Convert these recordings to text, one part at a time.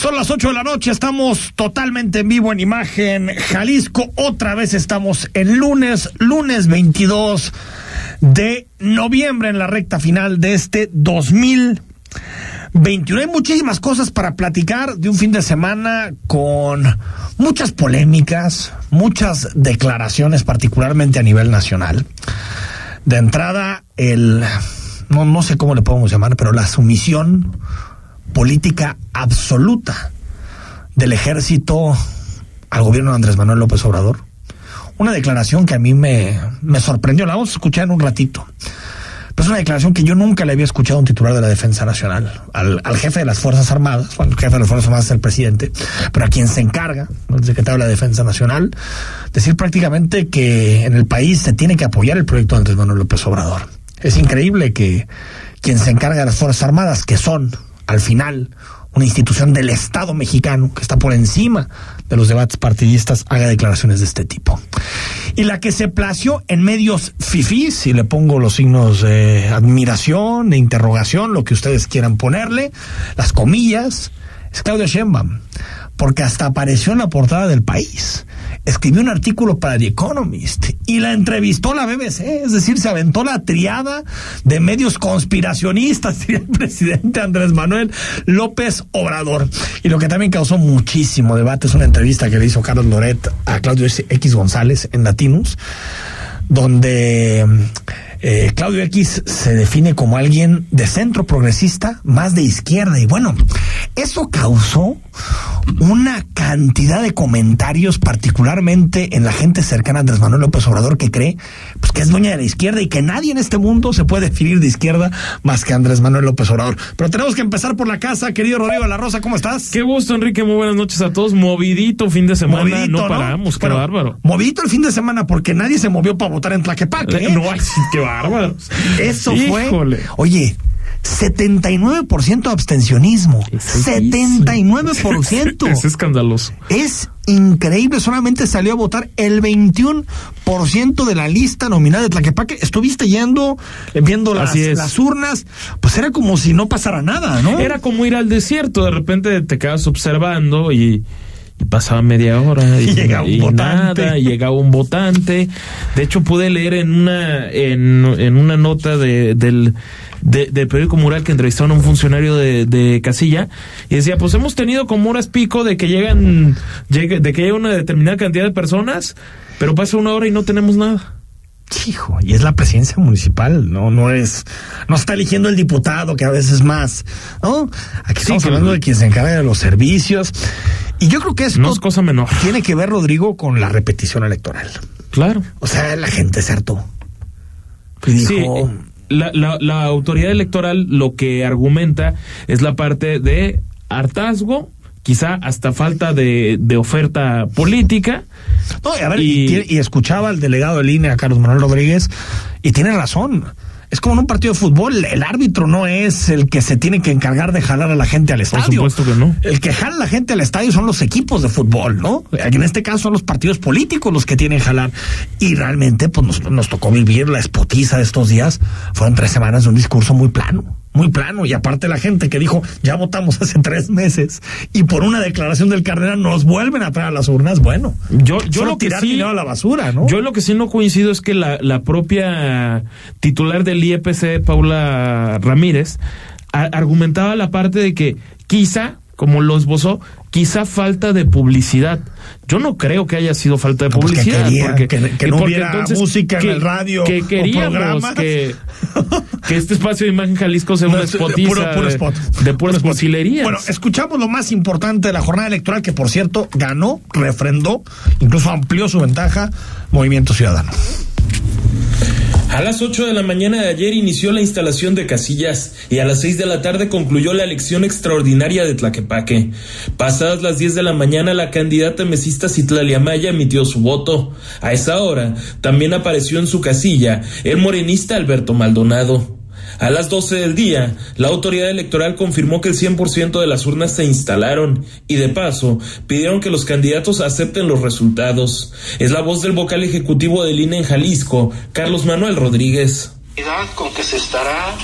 Son las 8 de la noche, estamos totalmente en vivo en imagen Jalisco. Otra vez estamos en lunes, lunes 22 de noviembre en la recta final de este 2021. Hay muchísimas cosas para platicar de un fin de semana con muchas polémicas, muchas declaraciones, particularmente a nivel nacional. De entrada, el, no, no sé cómo le podemos llamar, pero la sumisión política absoluta del ejército al gobierno de Andrés Manuel López Obrador. Una declaración que a mí me, me sorprendió, la vamos a escuchar en un ratito. Pero es una declaración que yo nunca le había escuchado a un titular de la Defensa Nacional, al, al jefe de las Fuerzas Armadas, bueno, el jefe de las Fuerzas Armadas es el presidente, pero a quien se encarga, el secretario de la Defensa Nacional, decir prácticamente que en el país se tiene que apoyar el proyecto de Andrés Manuel López Obrador. Es increíble que quien se encarga de las Fuerzas Armadas, que son al final una institución del Estado mexicano que está por encima de los debates partidistas haga declaraciones de este tipo. Y la que se plació en medios fifís, y le pongo los signos de admiración, de interrogación, lo que ustedes quieran ponerle, las comillas, es Claudia Sheinbaum, porque hasta apareció en la portada del país. Escribió un artículo para The Economist y la entrevistó la BBC, es decir, se aventó la triada de medios conspiracionistas, el presidente Andrés Manuel López Obrador. Y lo que también causó muchísimo debate es una entrevista que le hizo Carlos Loret a Claudio X González en Latinus, donde eh, Claudio X se define como alguien de centro progresista, más de izquierda. Y bueno, eso causó una cantidad de comentarios, particularmente en la gente cercana a Andrés Manuel López Obrador, que cree pues, que es dueña de la izquierda y que nadie en este mundo se puede definir de izquierda más que Andrés Manuel López Obrador. Pero tenemos que empezar por la casa, querido Rodrigo de la Rosa, ¿cómo estás? Qué gusto, Enrique, muy buenas noches a todos. Movidito fin de semana, Movidito, no paramos, qué Bueno, bárbaro. Movidito el fin de semana porque nadie se movió para votar en Tlaquepaque. ¿eh? No, ay, sí, qué bárbaro. Eso Híjole. fue. Oye, 79% de abstencionismo. Es altísimo. 79%. Es escandaloso. Es increíble, solamente salió a votar el 21% de la lista nominal de Tlaquepaque. Estuviste yendo, eh, viendo las, es. las urnas, pues era como si no pasara nada, ¿no? Era como ir al desierto, de repente te quedas observando y pasaba media hora y, Y llegaba un y votante. nada, llegaba un votante. De hecho, pude leer en una, en, en una nota de, del, de- del periódico Mural que entrevistaron a un funcionario de, de Casilla y decía, pues hemos tenido como horas pico de que llegan, llegue- de que llega una determinada cantidad de personas, pero pasa una hora y no tenemos nada. Hijo, y es la presidencia municipal, no, no es, no está eligiendo el diputado, que a veces más, ¿no? Aquí estamos hablando de quien se encarga de los servicios. Y yo creo que esto No es cosa menor. tiene que ver, Rodrigo, con la repetición electoral. Claro. O sea, la gente se hartó. Y dijo, Sí, la, la, la autoridad electoral lo que argumenta es la parte de hartazgo, quizá hasta falta de, de oferta política. No, y a ver, y, Y- tiene- y escuchaba al delegado de línea, Carlos Manuel Rodríguez, y tiene razón. Es como en un partido de fútbol, el árbitro no es el que se tiene que encargar de jalar a la gente al estadio. supuesto que no. El que jala a la gente al estadio son los equipos de fútbol, ¿no? En este caso son los partidos políticos los que tienen que jalar. Y realmente, pues nos, nos tocó vivir la espotiza de estos días. Fueron tres semanas de un discurso muy plano, muy plano. Y aparte la gente que dijo, ya votamos hace tres meses y por una declaración del cardenal nos vuelven a traer a las urnas, bueno. Yo, yo lo que tirar sí, dinero a la basura, ¿no? Yo lo que sí no coincido es que la, la propia titular del IEPC, Paula Ramírez, a- argumentaba la parte de que quizá, como lo esbozó, quizá falta de publicidad. Yo no creo que haya sido falta de No, pues que publicidad. quería porque, que- que no porque hubiera música en el radio Que queríamos que, que este espacio de Imagen Jalisco sea No, una spotiza puro- puro de- spot. de, puras Puro spot. cursilerías. Bueno, escuchamos lo más importante de la jornada electoral, que por cierto ganó, refrendó, incluso amplió su ventaja, Movimiento Ciudadano. A las 8 de la mañana de ayer inició la instalación de casillas y a las 6 de la tarde concluyó la elección extraordinaria de Tlaquepaque. Pasadas las 10 de la mañana, la candidata mesista Citlalia Maya emitió su voto. A esa hora, también apareció en su casilla el morenista Alberto Maldonado. A las 12 del día, la autoridad electoral confirmó que el 100% de las urnas se instalaron y de paso pidieron que los candidatos acepten los resultados. Es la voz del vocal ejecutivo del INE en Jalisco, Carlos Manuel Rodríguez. Con que se estará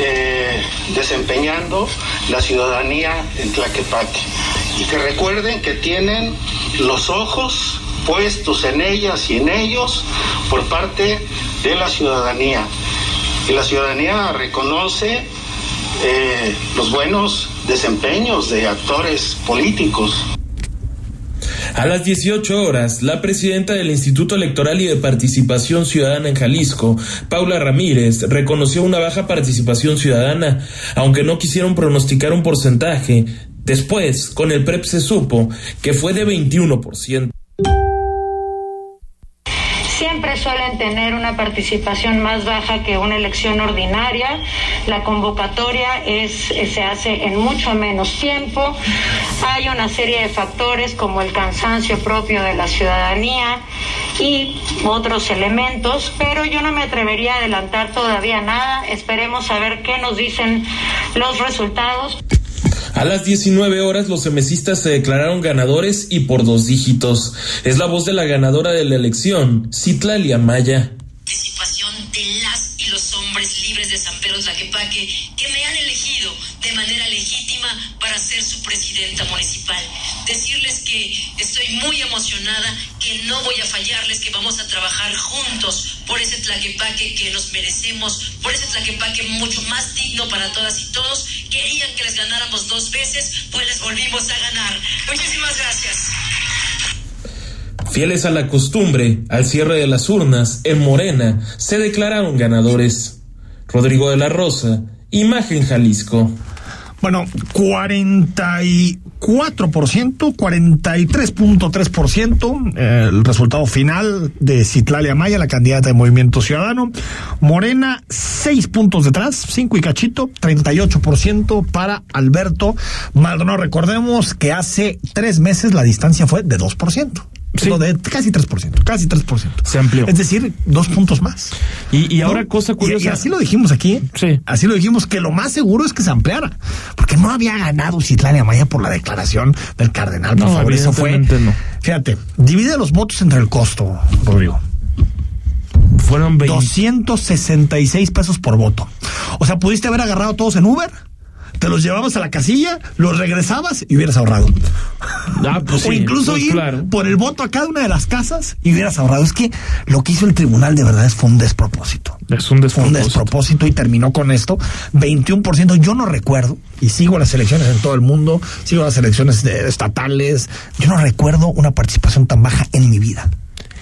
eh, desempeñando la ciudadanía en Tlaquepaque y que recuerden que tienen los ojos puestos en ellas y en ellos por parte de la ciudadanía y la ciudadanía reconoce eh, los buenos desempeños de actores políticos. A las 18 horas, la presidenta del Instituto Electoral y de Participación Ciudadana en Jalisco, Paula Ramírez, reconoció una baja participación ciudadana, aunque no quisieron pronosticar un porcentaje. Después, con el PREP se supo que fue de 21% siempre suelen tener una participación más baja que una elección ordinaria. La convocatoria es, se hace en mucho menos tiempo. Hay una serie de factores como el cansancio propio de la ciudadanía y otros elementos, pero yo no me atrevería a adelantar todavía nada. Esperemos a ver qué nos dicen los resultados. A las 19 horas los semesistas se declararon ganadores y por dos dígitos. Es la voz de la ganadora de la elección, Citlalia Maya. Participación de las y los hombres libres de San Pedro Tlaquepaque que me han elegido de manera legítima para ser su presidenta municipal. Decirles que estoy muy emocionada, que no voy a fallarles, que vamos a trabajar juntos por ese Tlaquepaque que nos merecemos, por ese Tlaquepaque mucho más digno para todas y todos. Querían que les ganáramos dos veces, pues les volvimos a ganar. Muchísimas gracias. Fieles a la costumbre, al cierre de las urnas, en Morena, se declararon ganadores. Rodrigo de la Rosa, Imagen Jalisco. Bueno, 44%, 43.3% eh, el resultado final de Citlalia Maya, la candidata de Movimiento Ciudadano. Morena, 6 puntos detrás, 5 y cachito, 38% para Alberto Maldonado. Recordemos que hace tres meses la distancia fue de 2%. Sí. de casi 3%, casi 3%. Se amplió. Es decir, dos puntos más. Y, y ahora cosa curiosa. Y, y, así lo dijimos aquí. ¿eh? Sí. Así lo dijimos, que lo más seguro es que se ampliara. Porque no había ganado Citlania Maya por la declaración del cardenal. Por no, favor, eso fue. No. Fíjate, divide los votos entre el costo, Rodrigo. Fueron 20. 266 pesos por voto. O sea, pudiste haber agarrado todos en Uber te los llevabas a la casilla, los regresabas y hubieras ahorrado. Ah, pues o sí, incluso pues ir claro. por el voto a cada una de las casas y hubieras ahorrado. Es que lo que hizo el tribunal de verdad es fue un despropósito. Es un Fue un despropósito. despropósito y terminó con esto. 21%. Yo no recuerdo, y sigo las elecciones en todo el mundo, sigo las elecciones estatales. Yo no recuerdo una participación tan baja en mi vida.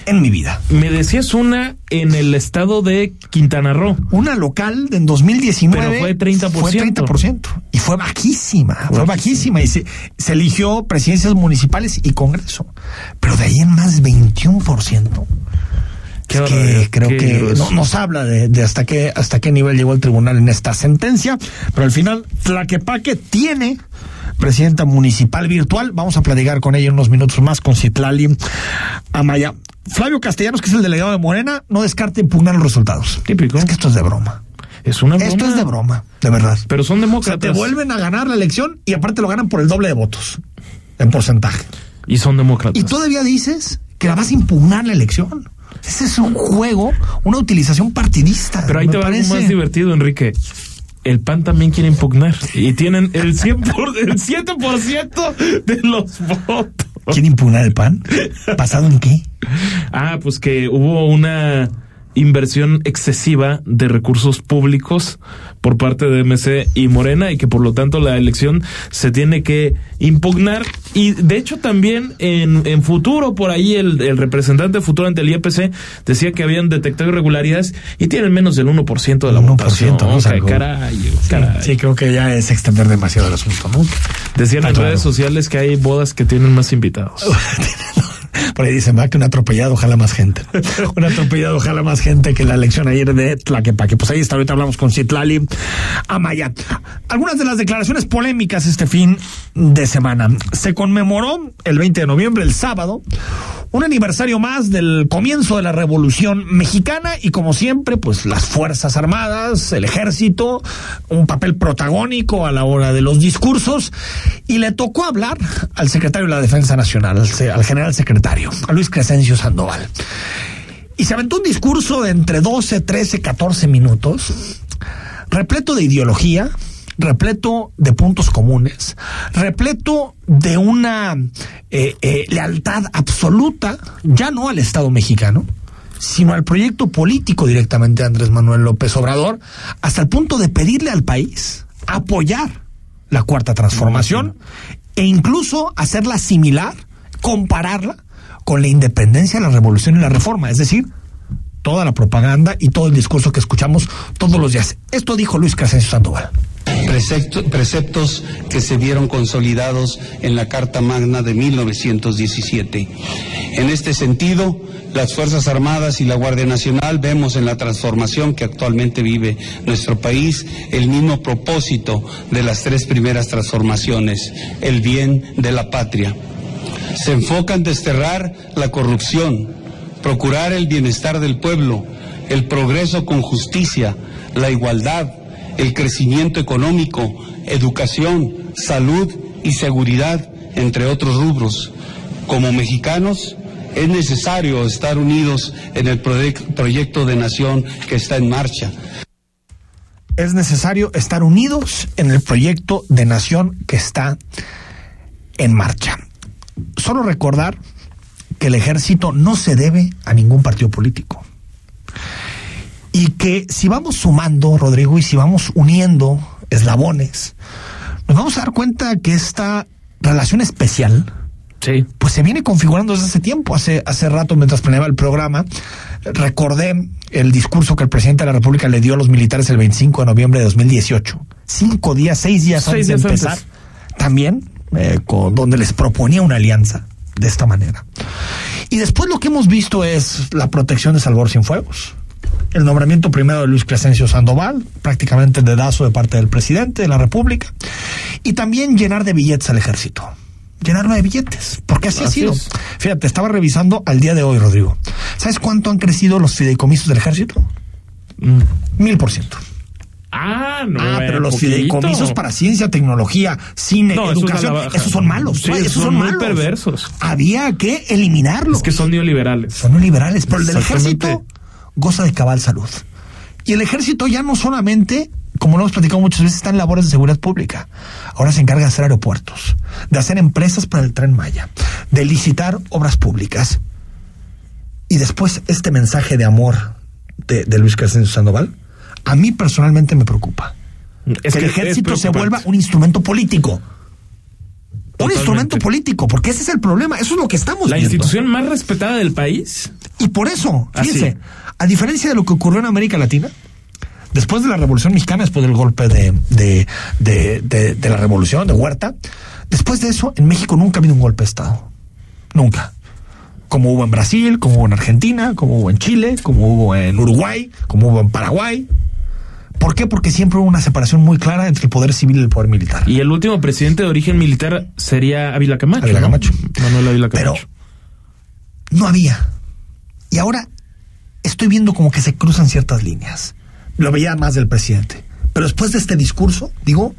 En mi vida. Me decías una en el estado de Quintana Roo. Una local en 2019 Pero fue 30%. Fue 30%. Y fue bajísima, fue Bajísima. bajísima. Y se, se eligió presidencias municipales y Congreso. Pero de ahí en más 21%. Qué Es que creo que no, nos habla de, de hasta qué hasta qué nivel llegó el tribunal en esta sentencia, pero al final Tlaquepaque tiene presidenta municipal virtual. Vamos a platicar con ella en unos minutos más con Citlali Amaya. Flavio Castellanos, que es el delegado de Morena, no descarte impugnar los resultados. Típico. Es que esto es de broma. Es una Esto broma. es de broma, de verdad. Pero son O sea, demócratas. te vuelven a ganar la elección y aparte lo ganan por el doble de votos en porcentaje. Y son demócratas. Y todavía dices que la vas a impugnar la elección. Ese es un juego, una utilización partidista. Pero ahí te va algo parece. más divertido, Enrique. El PAN también quiere impugnar. Y tienen el 100 por, el 7% de los votos. ¿Quién impugnar el PAN? ¿Basado en qué? Ah, pues que hubo una inversión excesiva de recursos públicos por parte de MC y Morena y que por lo tanto la elección se tiene que impugnar y de hecho también en, en futuro por ahí el, el representante futuro ante el IEPC decía que habían detectado irregularidades y tienen menos del 1% de la 1%, votación. ¿no? O sea, caray, caray. Sí, creo que ya es extender demasiado el asunto, ¿no? Decían Ah, en claro. redes sociales que hay bodas que tienen más invitados. Por ahí dicen, va que un atropellado jala más gente. un atropellado jala más gente que la elección ayer de Tlaquepaque. Pues ahí está, ahorita hablamos con Citlali Amaya. Algunas de las declaraciones polémicas este fin de semana. Se conmemoró el 20 de noviembre, el sábado, un aniversario más del comienzo de la Revolución Mexicana y como siempre, pues las Fuerzas Armadas, el Ejército, un papel protagónico a la hora de los discursos y le tocó hablar al secretario de la Defensa Nacional, al, general secretario, a Luis Crescencio Sandoval. Y se aventó un discurso de entre 12, 13, 14 minutos, repleto de ideología, repleto de puntos comunes, repleto de una eh, eh, lealtad absoluta, ya no al Estado mexicano, sino al proyecto político directamente de Andrés Manuel López Obrador, hasta el punto de pedirle al país apoyar la cuarta transformación e incluso hacerla similar, compararla con la independencia, la revolución y la reforma, es decir, toda la propaganda y todo el discurso que escuchamos todos los días. Esto dijo Luis Crescencio Sandoval preceptos que se vieron consolidados en la Carta Magna de 1917. En este sentido, las Fuerzas Armadas y la Guardia Nacional vemos en la transformación que actualmente vive nuestro país el mismo propósito de las tres primeras transformaciones, el bien de la patria. Se enfoca en desterrar la corrupción, procurar el bienestar del pueblo, el progreso con justicia, la igualdad, el crecimiento económico, educación, salud y seguridad, entre otros rubros. Como mexicanos, es necesario estar unidos en el proyecto de nación que está en marcha. Es necesario estar unidos en el proyecto de nación que está en marcha. Solo recordar que el ejército no se debe a ningún partido político y que si vamos sumando, Rodrigo, y si vamos uniendo eslabones, nos vamos a dar cuenta que esta relación especial, sí. pues se viene configurando desde hace tiempo. Hace, hace rato, mientras planeaba el programa, recordé el discurso que el presidente de la República le dio a los militares el 25 de noviembre de 2018. Cinco días, seis días antes de empezar. También, eh, con, donde les proponía una alianza de esta manera. Y después lo que hemos visto es la protección de Salvador Fuegos el nombramiento primero de Luis Crescencio Sandoval, prácticamente dedazo de parte del presidente de la República, y también llenar de billetes al ejército. Llenarlo de billetes, porque así, ha sido. Fíjate, estaba revisando al día de hoy, Rodrigo. ¿Sabes cuánto han crecido los fideicomisos del ejército? Mm. Mil por ciento. Ah, no. Ah, pero los fideicomisos para ciencia, tecnología, cine, educación, esos son malos. esos son, muy perversos. Había que eliminarlos. Es que son neoliberales. Son neoliberales, pero el del ejército goza de cabal salud. Y el ejército ya no solamente, como lo hemos platicado muchas veces, está en labores de seguridad pública. Ahora se encarga de hacer aeropuertos, de hacer empresas para el tren Maya, de licitar obras públicas. Y después este mensaje de amor de, Luis Crescencio Sandoval, a mí personalmente me preocupa. Es que, el ejército se vuelva un instrumento político. Un instrumento político, porque ese es el problema, eso es lo que estamos La institución más respetada del país. Y por eso, fíjense, a diferencia de lo que ocurrió en América Latina, después de la Revolución Mexicana, después del golpe de, de, de, de, la Revolución, de Huerta, después de eso, en México nunca ha habido un golpe de Estado. Nunca. Como hubo en Brasil, como hubo en Argentina, como hubo en Chile, como hubo en Uruguay, como hubo en Paraguay. ¿Por qué? Porque siempre hubo una separación muy clara entre el poder civil y el poder militar. Y el último presidente de origen militar sería Ávila Camacho. Ávila Camacho. Manuel Ávila Camacho. Pero no había. Y ahora estoy viendo como que se cruzan ciertas líneas. Lo veía más del presidente. Pero después de este discurso, digo,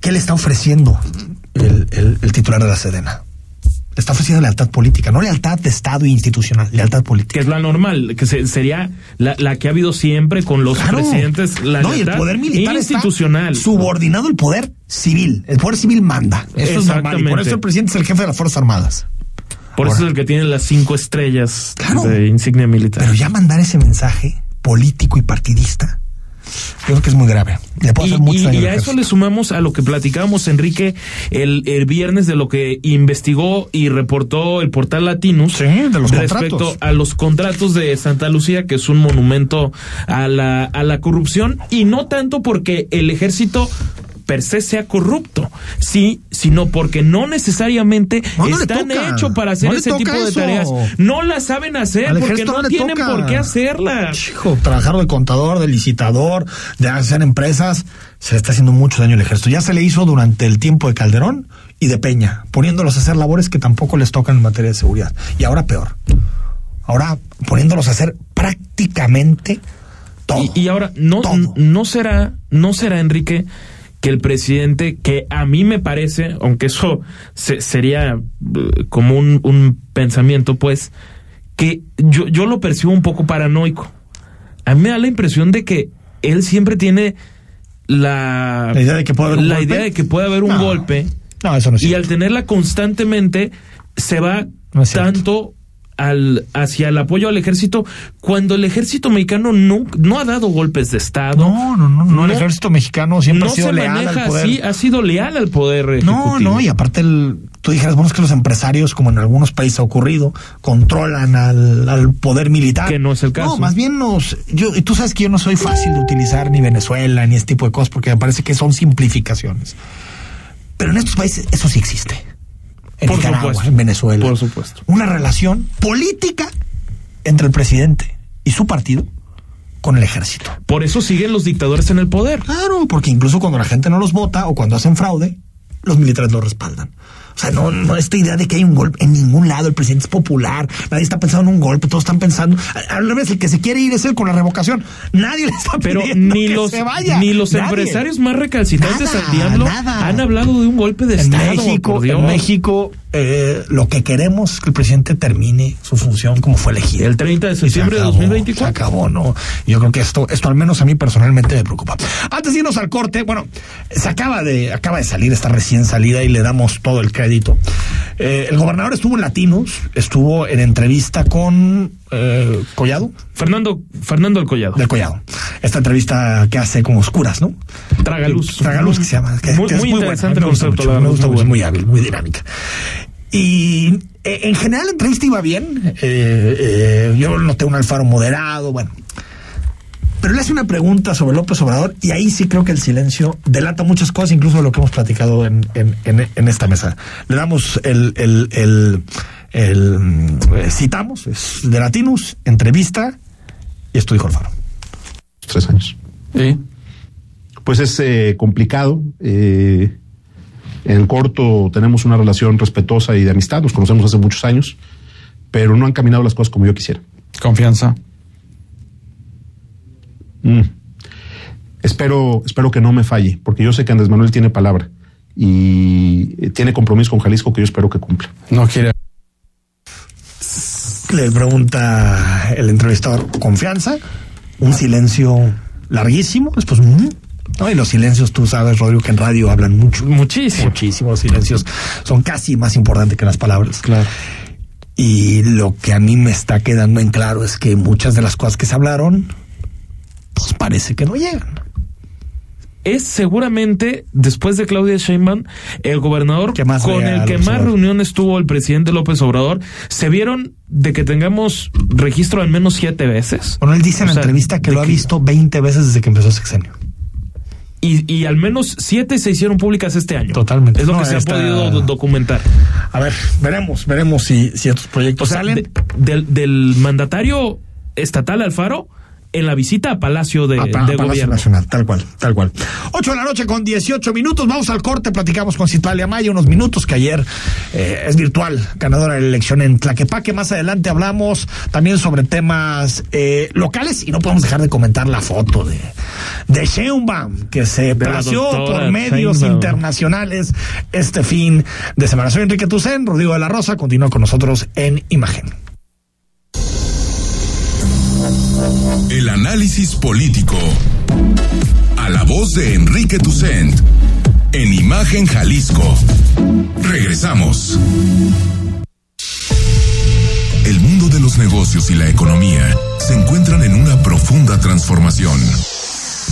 ¿qué le está ofreciendo el, titular de la Sedena? Está ofreciendo lealtad política, no lealtad de Estado e institucional, lealtad política. Que es la normal, que sería la, que ha habido siempre con los presidentes. La no, y el poder militar institucional. subordinado al poder civil. El poder civil manda. Eso es normal. Y por eso el presidente es el jefe de las Fuerzas Armadas. Por eso es el que tiene las cinco estrellas de insignia militar. Pero ya mandar ese mensaje político y partidista, creo que es muy grave. y, a eso le sumamos a lo que platicábamos, Enrique, el, viernes de lo que investigó y reportó el portal Latinus respecto a los contratos de Santa Lucía, que es un monumento a la, a la corrupción, y no tanto porque el ejército per se sea corrupto, sí, sino porque no necesariamente No, no le están hechos para hacer No ese tipo de eso. tareas. No las saben hacer Al porque no, tienen toca. por qué hacerlas. Hijo, trabajar de contador, de licitador, de hacer empresas, se le está haciendo mucho daño al ejército. Ya se le hizo durante el tiempo de Calderón y de Peña, poniéndolos a hacer labores que tampoco les tocan en materia de seguridad. Y ahora peor. Ahora poniéndolos a hacer prácticamente todo. Y, y ahora, no, Todo. no será, no será, Enrique, que el presidente, que a mí me parece, aunque eso se- sería eh, como un, un pensamiento, pues, que yo, yo lo percibo un poco paranoico. A mí me da la impresión de que él siempre tiene la, La idea de que puede haber un golpe. idea de que puede haber un No. golpe. No, eso no es Y al tenerla constantemente, se va tanto al, hacia el apoyo al ejército, cuando el ejército mexicano no, no ha dado golpes de Estado. No, no, no, no, el ejército mexicano siempre no ha sido se leal maneja al poder. así, ha sido leal al poder No, no, y aparte el, tú dijeras, bueno, es que los empresarios, como en algunos países ha ocurrido, controlan al, al poder militar. Que no es el caso. No, más bien nos, yo, y tú sabes que yo no soy fácil de utilizar ni Venezuela ni este tipo de cosas, porque me parece que son simplificaciones. Pero en estos países eso sí existe. En Por Nicaragua, supuesto. en Venezuela. Por supuesto. Una relación política entre el presidente y su partido con el ejército. Por eso siguen los dictadores en el poder. Claro, porque incluso cuando la gente no los vota o cuando hacen fraude, los militares los respaldan. O sea, no, no esta idea de que hay un golpe en ningún lado, el presidente es popular, nadie está pensando en un golpe, todos están pensando, a- al revés, el que se quiere ir es él con la revocación. Nadie le está Pero pidiendo ni que los, se vaya. ni los Nadie. empresarios más recalcitrantes al diablo nada. han hablado de un golpe de En Estado. México, por Dios. en México, eh, lo que queremos es que el presidente termine su función como fue elegido. El 30 de Y se septiembre de acabó, 2024. Se acabó, ¿no? Yo creo que esto, esto al menos a mí personalmente me preocupa. Antes de irnos al corte, bueno, se acaba de, acaba de salir esta recién salida y le damos todo el crédito. Eh, el gobernador estuvo en Latinos, estuvo en entrevista con eh, Collado, Fernando, Fernando el Collado. del Collado. Esta entrevista que hace como oscuras, ¿no? Tragaluz. Tragaluz que se llama. Que, Muy- que es muy buena. interesante A mí me gusta concepto, me gusta muy mucho, muy hábil, muy dinámica. Y eh, en general la entrevista iba bien. eh, eh, yo noté un Alfaro moderado, bueno. Pero le hace una pregunta sobre López Obrador y ahí sí creo que el silencio delata muchas cosas, incluso de lo que hemos platicado en, en, en- en esta mesa. Le damos el, el, el, el, mm, eh, citamos, es de Latinus, entrevista, y esto dijo Alfaro. Tres años. Pues es eh, complicado. eh, en corto tenemos una relación respetuosa y de amistad, nos conocemos hace muchos años, pero no han caminado las cosas como yo quisiera. Confianza. Mm. Espero, espero que no me falle, porque yo sé que Andrés Manuel tiene palabra y eh, tiene compromiso con Jalisco que yo espero que cumpla. No quiere. Le pregunta el entrevistador, ¿confianza? Un silencio larguísimo, después... mm, ¿no? Y los silencios, tú sabes, Rodrigo, que en radio hablan mucho. Muchísimo. Muchísimo, los silencios son casi más importantes que las palabras. Claro. Y lo que a mí me está quedando en claro es que muchas de las cosas que se hablaron, pues parece que no llegan. Es seguramente, después de Claudia Sheinbaum, el gobernador Que más con el que más reuniones tuvo el presidente López Obrador. Se vieron de que tengamos registro al menos siete veces. Bueno, él dice en O la entrevista que lo ha visto 20 veces desde que empezó sexenio. Y, y al menos siete se hicieron públicas este año. Totalmente. Es lo No, que se ha podido do- documentar. A ver, veremos, veremos si, si estos O proyectos sea, salen. de- del, del mandatario estatal Alfaro en la visita a Palacio de, a, de a Palacio Gobierno. Nacional, tal cual, tal cual. 8 de la noche con 18 minutos, vamos al corte, platicamos con Citlalia Maya unos minutos que ayer eh, es virtual, ganadora de la elección en Tlaquepaque. Más adelante hablamos también sobre temas eh, locales y no podemos dejar de comentar la foto de, de Sheinbaum que se la plació por medios Sheinbaum. internacionales este fin de semana. Soy Enrique Tucen, Rodrigo de la Rosa, continúa con nosotros en Imagen. El análisis político. A la voz de Enrique Tucent. En Imagen Jalisco. Regresamos. El mundo de los negocios y la economía se encuentran en una profunda transformación.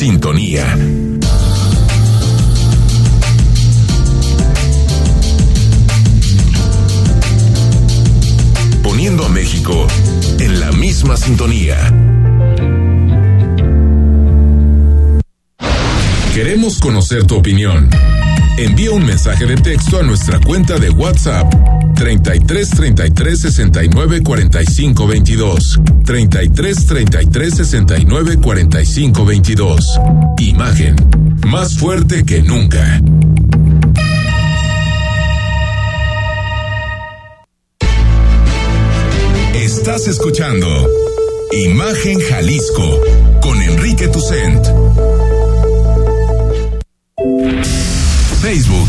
sintonía. Poniendo a México en la misma sintonía. Queremos conocer tu opinión. Envía un mensaje de texto a nuestra cuenta de WhatsApp 33 33 69 45 22. 33 33 69 45 22. Imagen. Más fuerte que nunca. Estás escuchando Imagen Jalisco con Enrique Tucent. Facebook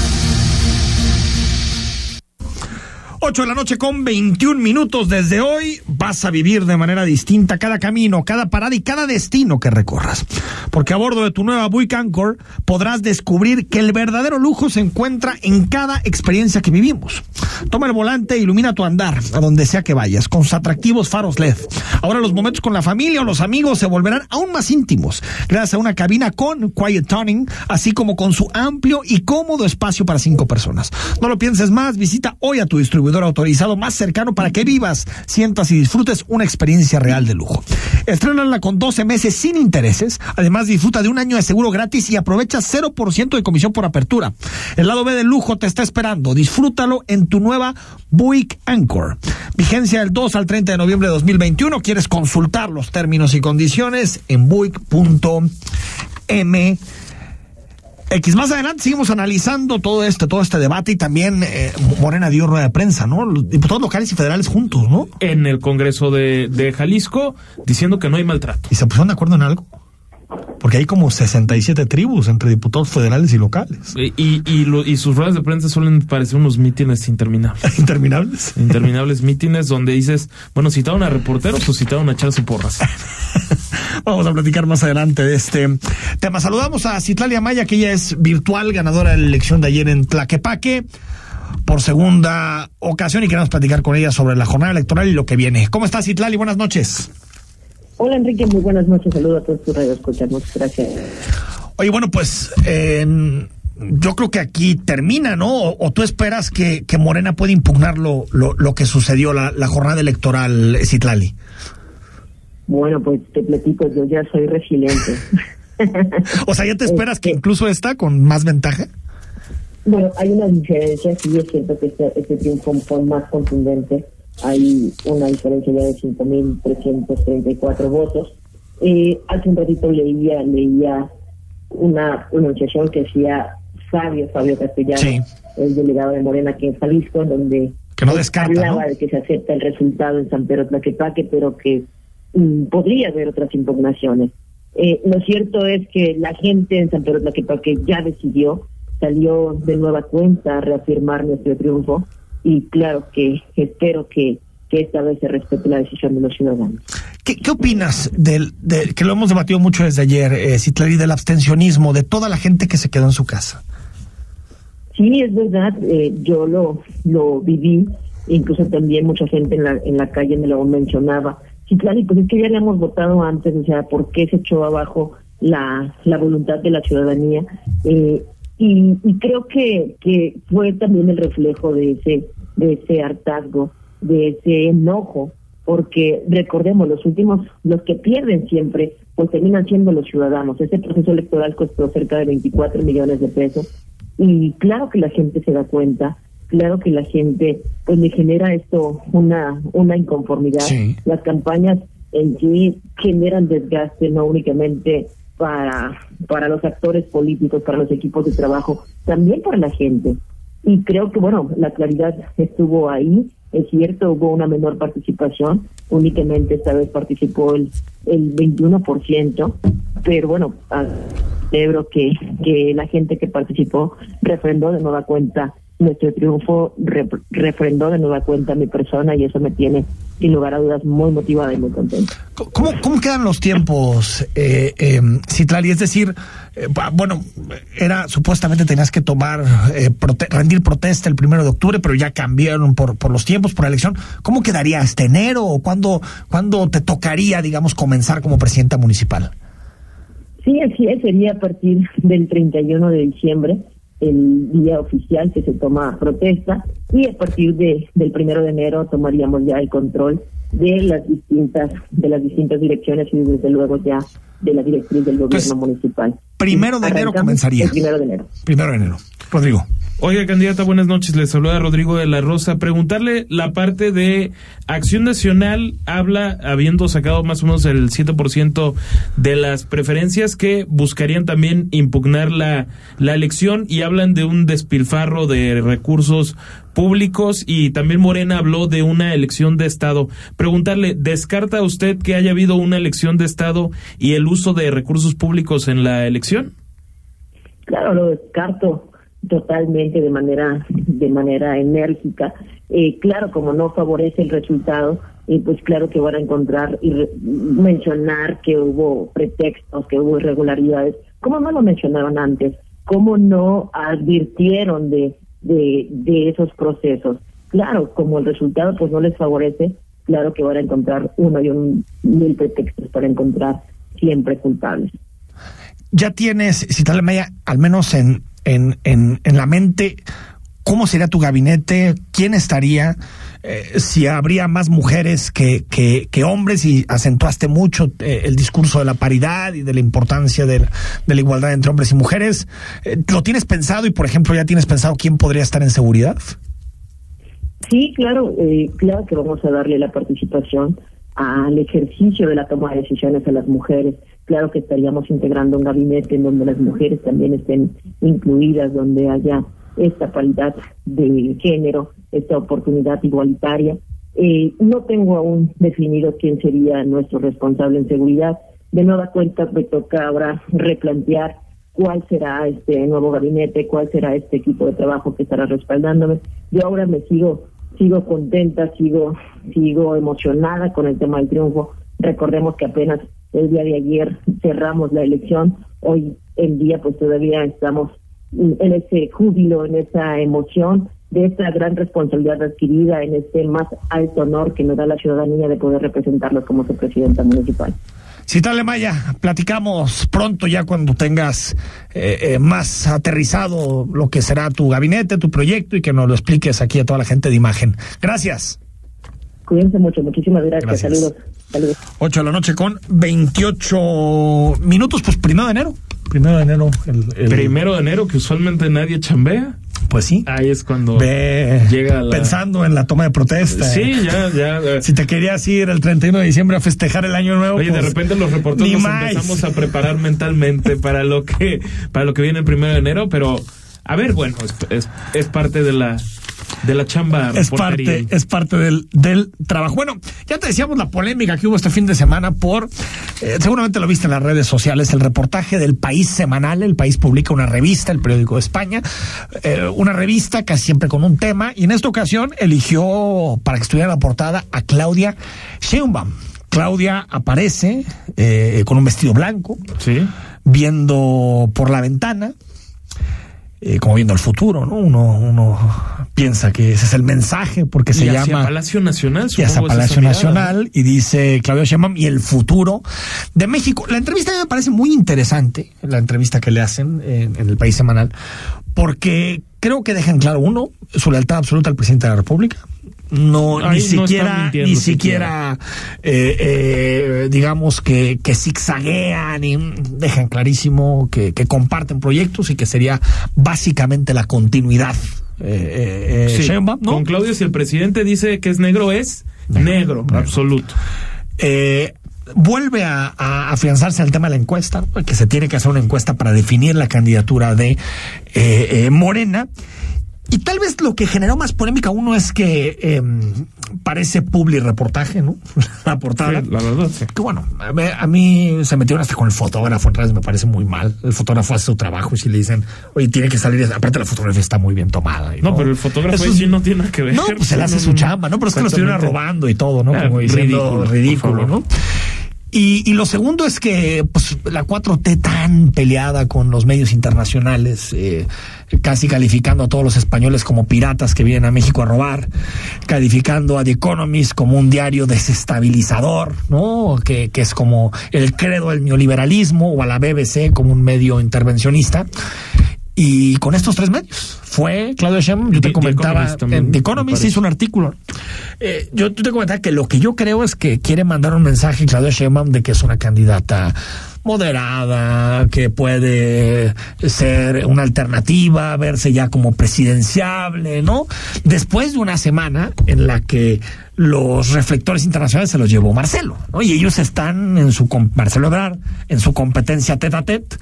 8 de la noche con 21 minutos. Desde hoy vas a vivir de manera distinta cada camino, cada parada y cada destino que recorras. Porque a bordo de tu nueva Buick Anchor podrás descubrir que el verdadero lujo se encuentra en cada experiencia que vivimos. Toma el volante e ilumina tu andar a donde sea que vayas con sus atractivos faros LED. Ahora los momentos con la familia o los amigos se volverán aún más íntimos gracias a una cabina con Quiet Tuning, así como con su amplio y cómodo espacio para cinco personas. No lo pienses más, visita hoy a tu distribuidor autorizado más cercano para que vivas, sientas y disfrutes una experiencia real de lujo. Estrenala con 12 meses sin intereses, además disfruta de un año de seguro gratis y aprovecha 0% de comisión por apertura. El lado B del lujo te está esperando, disfrútalo en tu nueva Buick Anchor. Vigencia del 2 al 30 de noviembre de 2021. ¿Quieres consultar los términos y condiciones en buick.m X. Más adelante seguimos analizando todo este, todo este debate y también eh, Morena dio rueda de prensa, ¿no? Los diputados locales y federales juntos, ¿no? En el Congreso de, de Jalisco, diciendo que no hay maltrato. ¿Y se pusieron de acuerdo en algo? Porque hay como 67 tribus entre diputados federales y locales. Y, y, lo, y sus ruedas de prensa suelen parecer unos mítines interminables. ¿Interminables? Interminables mítines donde dices, bueno, citaron a reporteros o citaron a echarse porras. Vamos a platicar más adelante de este tema. Saludamos a Citlalia Maya, que ella es virtual ganadora de la elección de ayer en Tlaquepaque por segunda ocasión y queremos platicar con ella sobre la jornada electoral y lo que viene. ¿Cómo estás, Citlali? Buenas noches. Hola Enrique, muy buenas noches. Saludos a todos tus radioescuchas. Muchas gracias. Oye, bueno, pues eh, yo creo que aquí termina, ¿no? O, tú esperas que, que, Morena pueda impugnar lo, lo, lo que sucedió la, la, jornada electoral, Citlali. Bueno, pues te platico, yo ya soy resiliente. o sea, ¿ya te esperas que este incluso está con más ventaja? Bueno, hay una diferencia, sí es cierto que este, este triunfo fue más contundente hay una diferencia ya de 5.334 votos. Eh, hace un ratito leía, leía una enunciación que decía Fabio, Fabio Castellano, el delegado de Morena aquí en Jalisco, donde que no descarta, hablaba de que se acepta el resultado en San Pedro Tlaquepaque, pero que mm, podría haber otras impugnaciones. Eh, lo cierto es que la gente en San Pedro Tlaquepaque ya decidió, salió de nueva cuenta a reafirmar nuestro triunfo y claro que espero que, que esta vez se respete la decisión de los ciudadanos. ¿Qué, qué opinas del, que lo hemos debatido mucho desde ayer, eh, Citlari, del abstencionismo, de toda la gente que se quedó en su casa? Sí, es verdad, eh, yo lo, lo viví, incluso también mucha gente en la, en la calle me lo mencionaba. Citlari, pues es que ya le hemos votado antes, o sea, ¿por qué se echó abajo la, la voluntad de la ciudadanía. Eh, y, y, creo que, que fue también el reflejo de ese, de ese hartazgo, de ese enojo, porque recordemos, los últimos, los que pierden siempre, pues terminan siendo los ciudadanos. Ese proceso electoral costó cerca de 24 millones de pesos y claro que la gente se da cuenta, claro que la gente pues le genera esto una una inconformidad. Las campañas en sí generan desgaste no únicamente para para los actores políticos, para los equipos de trabajo, también para la gente. Y creo que bueno, la claridad estuvo ahí. Es cierto, hubo una menor participación, únicamente esta vez participó el, el 21%, pero bueno, celebro que, que la gente que participó refrendó de nueva cuenta nuestro triunfo, refrendó de nueva cuenta mi persona y eso me tiene, sin lugar a dudas, muy motivada y muy contenta. ¿Cómo, cómo quedan los tiempos, eh, eh, Citlali? Es decir, eh, bueno, era supuestamente tenías que tomar, eh, rendir protesta el primero de octubre, pero ya cambiaron por, por los tiempos, por la elección. ¿Cómo quedaría este enero o cuándo, cuándo te tocaría, digamos, comenzar como presidenta municipal? Sí, así es, sería a partir del 31 de diciembre, el día oficial que se toma protesta, y a partir de, del primero de enero tomaríamos ya el control de las distintas de las distintas direcciones y desde luego ya de la directriz del gobierno municipal. Primero de enero comenzaría. primero de enero. Primero de enero. Rodrigo. Oiga, candidata, buenas noches. Le saluda Rodrigo de la Rosa. Preguntarle la parte de Acción Nacional habla, habiendo sacado más o menos el 7% de las preferencias, que buscarían también impugnar la, la elección y hablan de un despilfarro de recursos públicos y también Morena habló de una elección de Estado. Preguntarle, ¿descarta usted que haya habido una elección de Estado y el uso de recursos públicos en la elección? Claro, lo descarto totalmente de manera de manera enérgica. Eh, claro como no favorece el resultado eh, pues claro que van a encontrar y mencionar que hubo pretextos que hubo irregularidades. Como no lo mencionaron antes cómo no advirtieron de, de de esos procesos claro como el resultado pues no les favorece claro que van a encontrar uno y un mil pretextos para encontrar siempre culpables. Ya tienes si tal al menos en en, en, en la mente cómo sería tu gabinete, quién estaría, eh, si habría más mujeres que, que, hombres y acentuaste mucho eh, el discurso de la paridad y de la importancia de la, de la igualdad entre hombres y mujeres. Eh, ¿Lo tienes pensado y, por ejemplo, ya tienes pensado quién podría estar en seguridad? Sí, claro, claro que vamos a darle la participación al ejercicio de la toma de decisiones a las mujeres claro que estaríamos integrando un gabinete en donde las mujeres también estén incluidas, donde haya esta paridad de género, esta oportunidad igualitaria. Eh, no tengo aún definido quién sería nuestro responsable en seguridad. De nueva cuenta me toca ahora replantear cuál será este nuevo gabinete, cuál será este equipo de trabajo que estará respaldándome. Yo ahora me sigo sigo contenta, sigo sigo emocionada con el tema del triunfo. Recordemos que apenas el día de ayer cerramos la elección, hoy en día pues todavía estamos en ese júbilo, en esa emoción de esta gran responsabilidad adquirida, en este más alto honor que nos da la ciudadanía de poder representarlos como su presidenta municipal. Citale Maya, platicamos pronto ya cuando tengas eh, eh, más aterrizado lo que será tu gabinete, tu proyecto y que nos lo expliques aquí a toda la gente de imagen. Gracias. Cuídense mucho, muchísimas gracias. Saludos. Saludos. 8 de la noche con 28 minutos, pues primero de enero. Primero de enero. El, Primero de enero, que usualmente nadie chambea. Pues sí. Ahí es cuando Ve llega pensando en la toma de protesta. Sí, ya, ya. Si te querías ir el 31 de diciembre a festejar el año nuevo. Oye, de pues, repente los reporteros nos empezamos a preparar mentalmente para lo que para lo que viene el primero de enero, pero a ver, bueno, es, es parte de la de la chamba. Es parte, es parte del, del trabajo. Bueno, ya te decíamos la polémica que hubo este fin de semana por, eh, seguramente lo viste en las redes sociales, el reportaje del País Semanal. El País publica una revista, el periódico de España, eh, una revista casi siempre con un tema, y en esta ocasión eligió para que estuviera la portada a Claudia Sheinbaum. Claudia aparece eh, con un vestido blanco, ¿Sí? viendo por la ventana eh, como viendo el futuro, ¿no? Uno, uno piensa que ese es el mensaje porque se y hacia llama Palacio Nacional, y hacia supongo, es Palacio Nacional y dice Claudio Sheinbaum y el futuro de México. La entrevista me parece muy interesante, la entrevista que le hacen en, en el País Semanal, porque creo que dejan claro uno su lealtad absoluta al presidente de la República. No, Ahí ni siquiera, ni siquiera. eh, eh, digamos que, que zigzaguean y dejan clarísimo que, que comparten proyectos y que sería básicamente la continuidad. Eh, eh, eh, Sí, Sheinbaum, ¿no? Con Claudio, si el presidente dice que es negro, es negro, absoluto. Eh, vuelve a, a afianzarse el tema de la encuesta, ¿no? que se tiene que hacer una encuesta para definir la candidatura de Morena. Y tal vez lo que generó más polémica uno es que eh, parece publi reportaje, ¿no? la portada. Sí, la verdad, sí. Que bueno, a mí, a mí se metieron hasta con el fotógrafo en redes, me parece muy mal. El fotógrafo hace su trabajo y si le dicen, oye, tiene que salir, aparte la fotografía está muy bien tomada. y No, pero el fotógrafo Eso sí no tiene nada que ver. no, pues él hace su chamba, ¿no? Pero es que lo estuvieron robando y todo, ¿no? Como diciendo ridículo, ¿no? Y, y lo segundo es que pues, la 4T tan peleada con los medios internacionales, eh, casi calificando a todos los españoles como piratas que vienen a México a robar, calificando a The Economist como un diario desestabilizador, ¿no? Que, que es como el credo del neoliberalismo, o a la BBC como un medio intervencionista. Y con estos tres medios fue Claudio Sheinbaum, yo te The- The comentaba Economist también, en The Economist hizo un artículo. Eh, yo te comentaba que lo que yo creo es que quiere mandar un mensaje Claudio Sheinbaum de que es una candidata moderada, que puede ser una alternativa, verse ya como presidenciable, ¿no? Después de una semana en la que los reflectores internacionales se los llevó Marcelo, ¿no? Y ellos están en su Marcelo Ebrard en su competencia tete a tete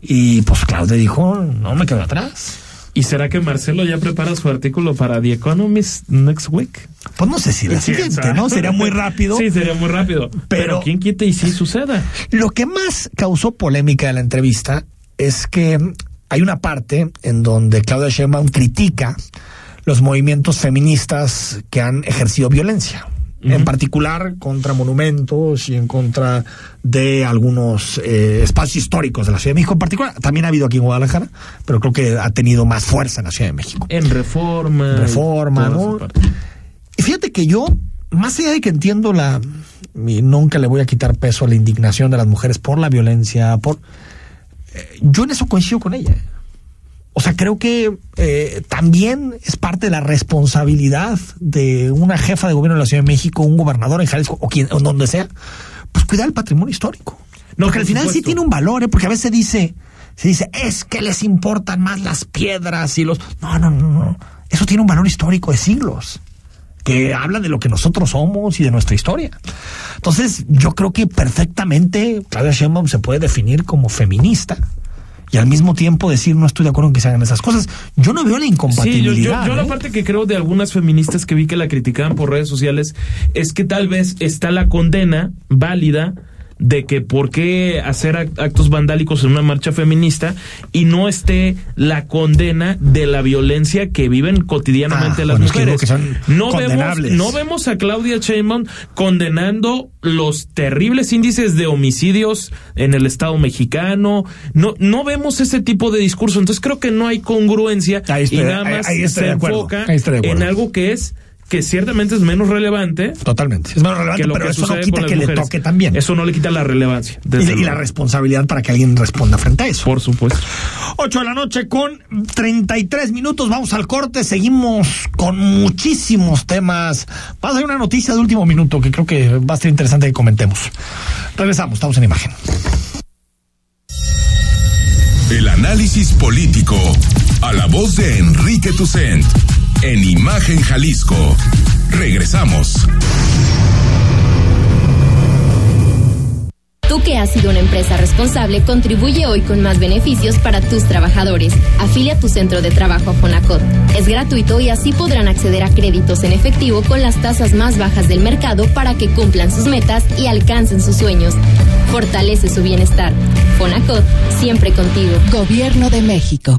y pues Claudio dijo, no me quedo atrás. ¿Y será que Marcelo ya prepara su artículo para The Economist next week? Pues no sé si la ¿Quién siguiente? ¿no? Sería muy rápido. Sí, sería muy rápido. Pero, Pero- ¿quién quita y sí suceda? Lo que más causó polémica de la entrevista es que hay una parte en donde Claudia Sheinbaum critica los movimientos feministas que han ejercido violencia. En particular contra monumentos y en contra de algunos eh, espacios históricos de la Ciudad de México en particular. También ha habido aquí en Guadalajara, pero creo que ha tenido más fuerza en la Ciudad de México. En reforma. Reforma, ¿no? Y fíjate que yo, más allá de que entiendo la. Y nunca le voy a quitar peso a la indignación de las mujeres por la violencia, por. eh, yo en eso coincido con ella. O sea, creo que eh, también es parte de la responsabilidad de una jefa de gobierno de la Ciudad de México, un gobernador en Jalisco o quien, o donde sea, pues cuidar el patrimonio histórico. No, porque por al final sí tiene un valor, ¿eh? porque a veces dice, se dice, es que les importan más las piedras y los. No, no, no, no. Eso tiene un valor histórico de siglos que habla de lo que nosotros somos y de nuestra historia. Entonces, yo creo que perfectamente Claudia Sheinbaum se puede definir como feminista y al mismo tiempo decir no estoy de acuerdo en que se hagan esas cosas. Yo no veo la Sí, yo, incompatibilidad. yo, yo la ¿eh? parte que creo de algunas feministas que vi que la criticaban por redes sociales es que tal vez está la condena válida de que por qué hacer ac- actos vandálicos en una marcha feminista y no esté la condena de la violencia que viven cotidianamente Ah, las bueno, es que mujeres. que no vemos no vemos a Claudia Sheinbaum condenando los terribles índices de homicidios en el Estado mexicano. No no vemos ese tipo de discurso, entonces creo que no hay congruencia estoy- y nada más ahí se enfoca en algo que es que ciertamente es menos relevante Totalmente. Es menos relevante, que lo pero que eso no quita que le toque también. Eso no le quita la relevancia. y, desde y la responsabilidad para que alguien responda frente a eso. Por supuesto. 8 de la noche con 33 minutos. Vamos al corte. Seguimos con muchísimos temas. Va a ser una noticia de último minuto que creo que va a ser interesante que comentemos. Regresamos, estamos en imagen. El análisis político. A la voz de Enrique Tucent. En Imagen Jalisco. Regresamos. Tú que has sido una empresa responsable, contribuye hoy con más beneficios para tus trabajadores. Afilia tu centro de trabajo a Fonacot. Es gratuito y así podrán acceder a créditos en efectivo con las tasas más bajas del mercado para que cumplan sus metas y alcancen sus sueños. Fortalece su bienestar. Fonacot, siempre contigo. Gobierno de México.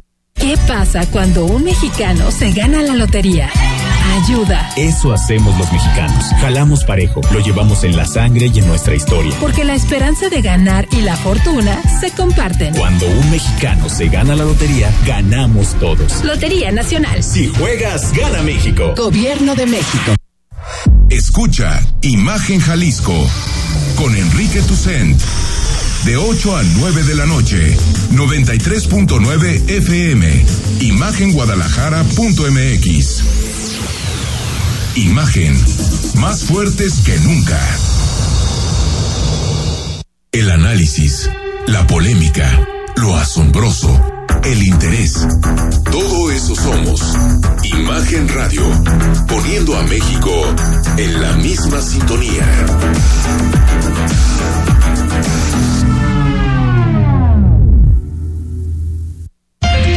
¿Qué pasa cuando un mexicano se gana la lotería? Ayuda. Eso hacemos los mexicanos. Jalamos parejo, lo llevamos en la sangre y en nuestra historia. Porque la esperanza de ganar y la fortuna se comparten. Cuando un mexicano se gana la lotería, ganamos todos. Lotería Nacional. Si juegas, gana México. Gobierno de México. Escucha Imagen Jalisco con Enrique Tucent. De 8 a 9 de la noche, 93.9 FM, imagenguadalajara.mx. Imagen, más fuertes que nunca. El análisis, la polémica, lo asombroso, el interés. Todo eso somos. Imagen Radio, poniendo a México en la misma sintonía.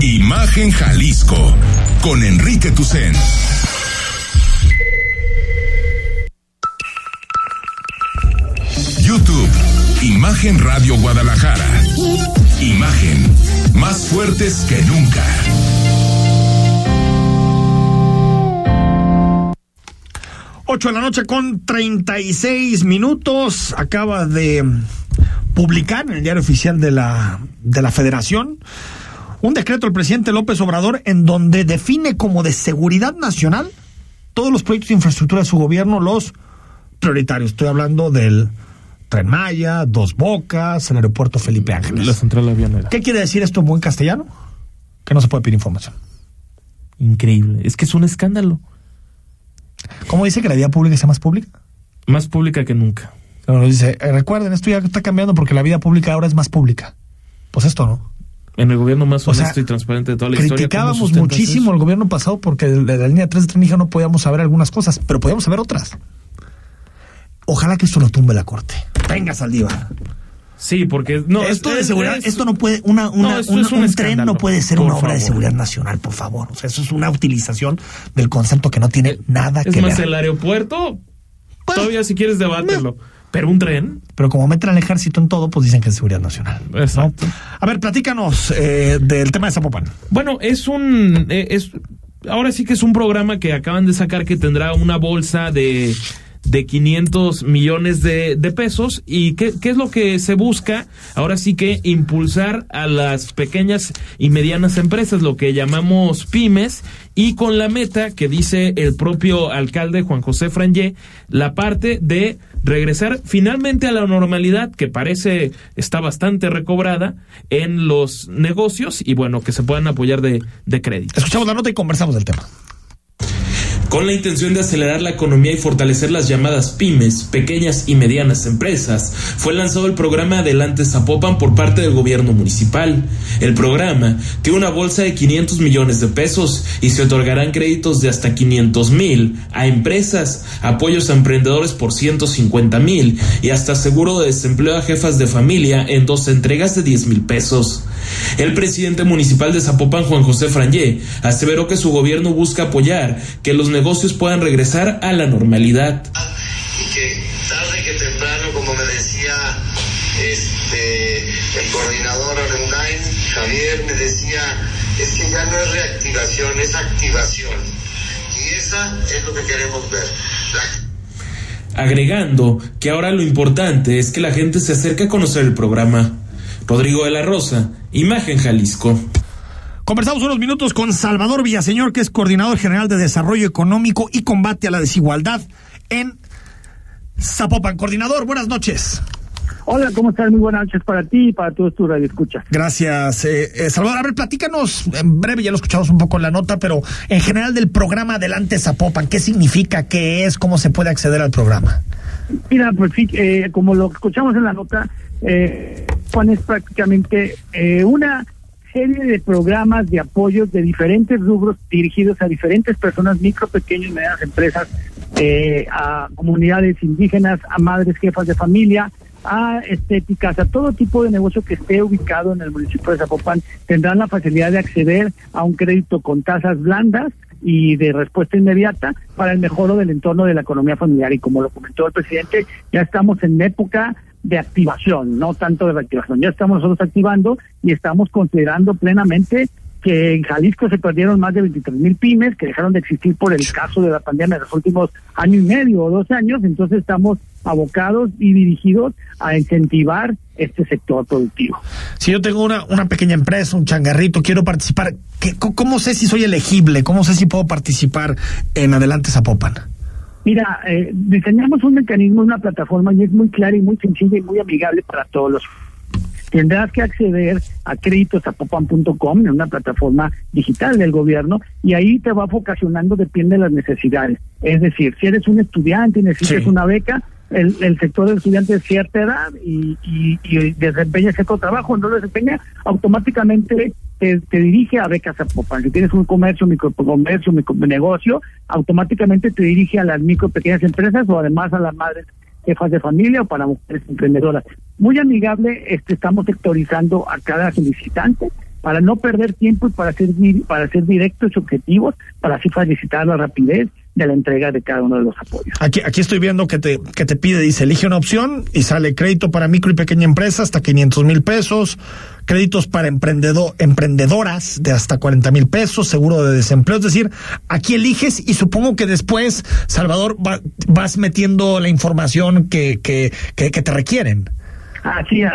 Imagen Jalisco con Enrique Tucen. YouTube, Imagen Radio Guadalajara. Imagen, más fuertes que nunca. Ocho de la noche con 36 minutos. Acaba de publicar en el diario oficial de la, de la Federación un decreto del presidente López Obrador en donde define como de seguridad nacional todos los proyectos de infraestructura de su gobierno, los prioritarios. Estoy hablando del Tren Maya, Dos Bocas, el aeropuerto Felipe Ángeles. La central avionera. ¿Qué quiere decir esto en buen castellano? Que no se puede pedir información. Increíble. Es que es un escándalo. ¿Cómo dice que la vida pública sea más pública? Más pública que nunca. No, dice, eh, recuerden, esto ya está cambiando porque la vida pública ahora es más pública. Pues esto no. En el gobierno más honesto sea, y transparente de toda la historia. Criticábamos ¿cómo sustentas muchísimo eso? el gobierno pasado porque de la línea 3 de Trenija no podíamos saber algunas cosas, pero podíamos saber otras. Ojalá que esto lo tumbe la corte. Venga, Saldívar. Sí, porque no, esto es- de seguridad, es- esto no puede, una, una, No, una- es un un, tren no puede ser una obra de seguridad nacional, por favor. O sea, eso es una utilización del concepto que no tiene nada Es que más, ver. el aeropuerto, todavía si quieres debátelo. Pero un tren, Pero como meten al ejército en todo, pues dicen que es seguridad nacional. Exacto. A ver, platícanos eh, del tema de Zapopan. Bueno, es un. eh, es, ahora sí que es un programa que acaban de sacar que tendrá una bolsa de, de 500 millones de, de pesos. ¿Y qué, qué es lo que se busca? Ahora sí que impulsar a las pequeñas y medianas empresas, lo que llamamos pymes, y con la meta que dice el propio alcalde Juan José Frangé, la parte de regresar finalmente a la normalidad que parece está bastante recobrada en los negocios y bueno, que se puedan apoyar de, de crédito. Escuchamos la nota y conversamos del tema. Con la intención de acelerar la economía y fortalecer las llamadas pymes, pequeñas y medianas empresas, fue lanzado el programa Adelante Zapopan por parte del gobierno municipal. El programa tiene una bolsa de 500 millones de pesos y se otorgarán créditos de hasta 500 mil a empresas, apoyos a emprendedores por 150 mil y hasta seguro de desempleo a jefas de familia en dos entregas de 10 mil pesos. El presidente municipal de Zapopan, Juan José Frangé, aseveró que su gobierno busca apoyar que los negocios puedan regresar a la normalidad. y que tarde que temprano, como me decía este, el coordinador Arendain, Javier, me decía, es que ya no es reactivación, es activación. Y esa es lo que queremos ver. La agregando que ahora lo importante es que la gente se acerque a conocer el programa. Rodrigo de la Rosa, Imagen Jalisco. Conversamos unos minutos con Salvador Villaseñor, que es coordinador general de Desarrollo Económico y Combate a la Desigualdad en Zapopan. Coordinador, buenas noches. Hola, ¿cómo estás? Muy buenas noches para ti y para todos tus radioescuchas. Gracias, eh, eh, Salvador. A ver, platícanos en breve, ya lo escuchamos un poco en la nota, pero en general del programa Adelante Zapopan, ¿qué significa? ¿Qué es? ¿Cómo se puede acceder al programa? Mira, pues sí, eh, como lo escuchamos en la nota, eh, Juan es prácticamente eh, una serie de programas de apoyos de diferentes rubros dirigidos a diferentes personas, micro, pequeñas y medianas empresas, eh, a comunidades indígenas, a madres, jefas de familia, a estéticas, a todo tipo de negocio que esté ubicado en el municipio de Zapopan, tendrán la facilidad de acceder a un crédito con tasas blandas y de respuesta inmediata para el mejoro del entorno de la economía familiar. Y como lo comentó el presidente, ya estamos en época de activación, no tanto de reactivación. Ya estamos nosotros activando y estamos considerando plenamente que en Jalisco se perdieron más de 23 mil pymes que dejaron de existir por el caso de la pandemia en los últimos año y medio o dos años. Entonces estamos abocados y dirigidos a incentivar este sector productivo. Si yo tengo una, una pequeña empresa, un changarrito, quiero participar, ¿qué, ¿cómo sé si soy elegible? ¿Cómo sé si puedo participar en Adelante Zapopan? Mira, eh, diseñamos un mecanismo, una plataforma y es muy clara y muy sencilla y muy amigable para todos los tendrás que acceder a créditosapopan.com, en una plataforma digital del gobierno, y ahí te va vocacionando, depende de las necesidades. Es decir, si eres un estudiante y necesitas Sí. una beca, el, el sector del estudiante de cierta edad y, y, desempeña cierto trabajo, lo desempeña, automáticamente te, te dirige a becas Zapopan. Si tienes un comercio, microcomercio, micronegocio, automáticamente te dirige a las micro pequeñas empresas o además a las madres jefas de familia o para mujeres emprendedoras. Muy amigable, este, estamos sectorizando a cada solicitante para no perder tiempo y para ser, para ser directos y objetivos, para así facilitar la rapidez de la entrega de cada uno de los apoyos. Aquí, aquí estoy viendo que te, que te pide, dice, elige una opción y sale crédito para micro y pequeña empresa hasta 500 mil pesos, créditos para emprendedor, emprendedoras de hasta 40 mil pesos, seguro de desempleo. Es decir, aquí eliges y supongo que después, Salvador, va- vas metiendo la información que, que, que, que te requieren. Así es,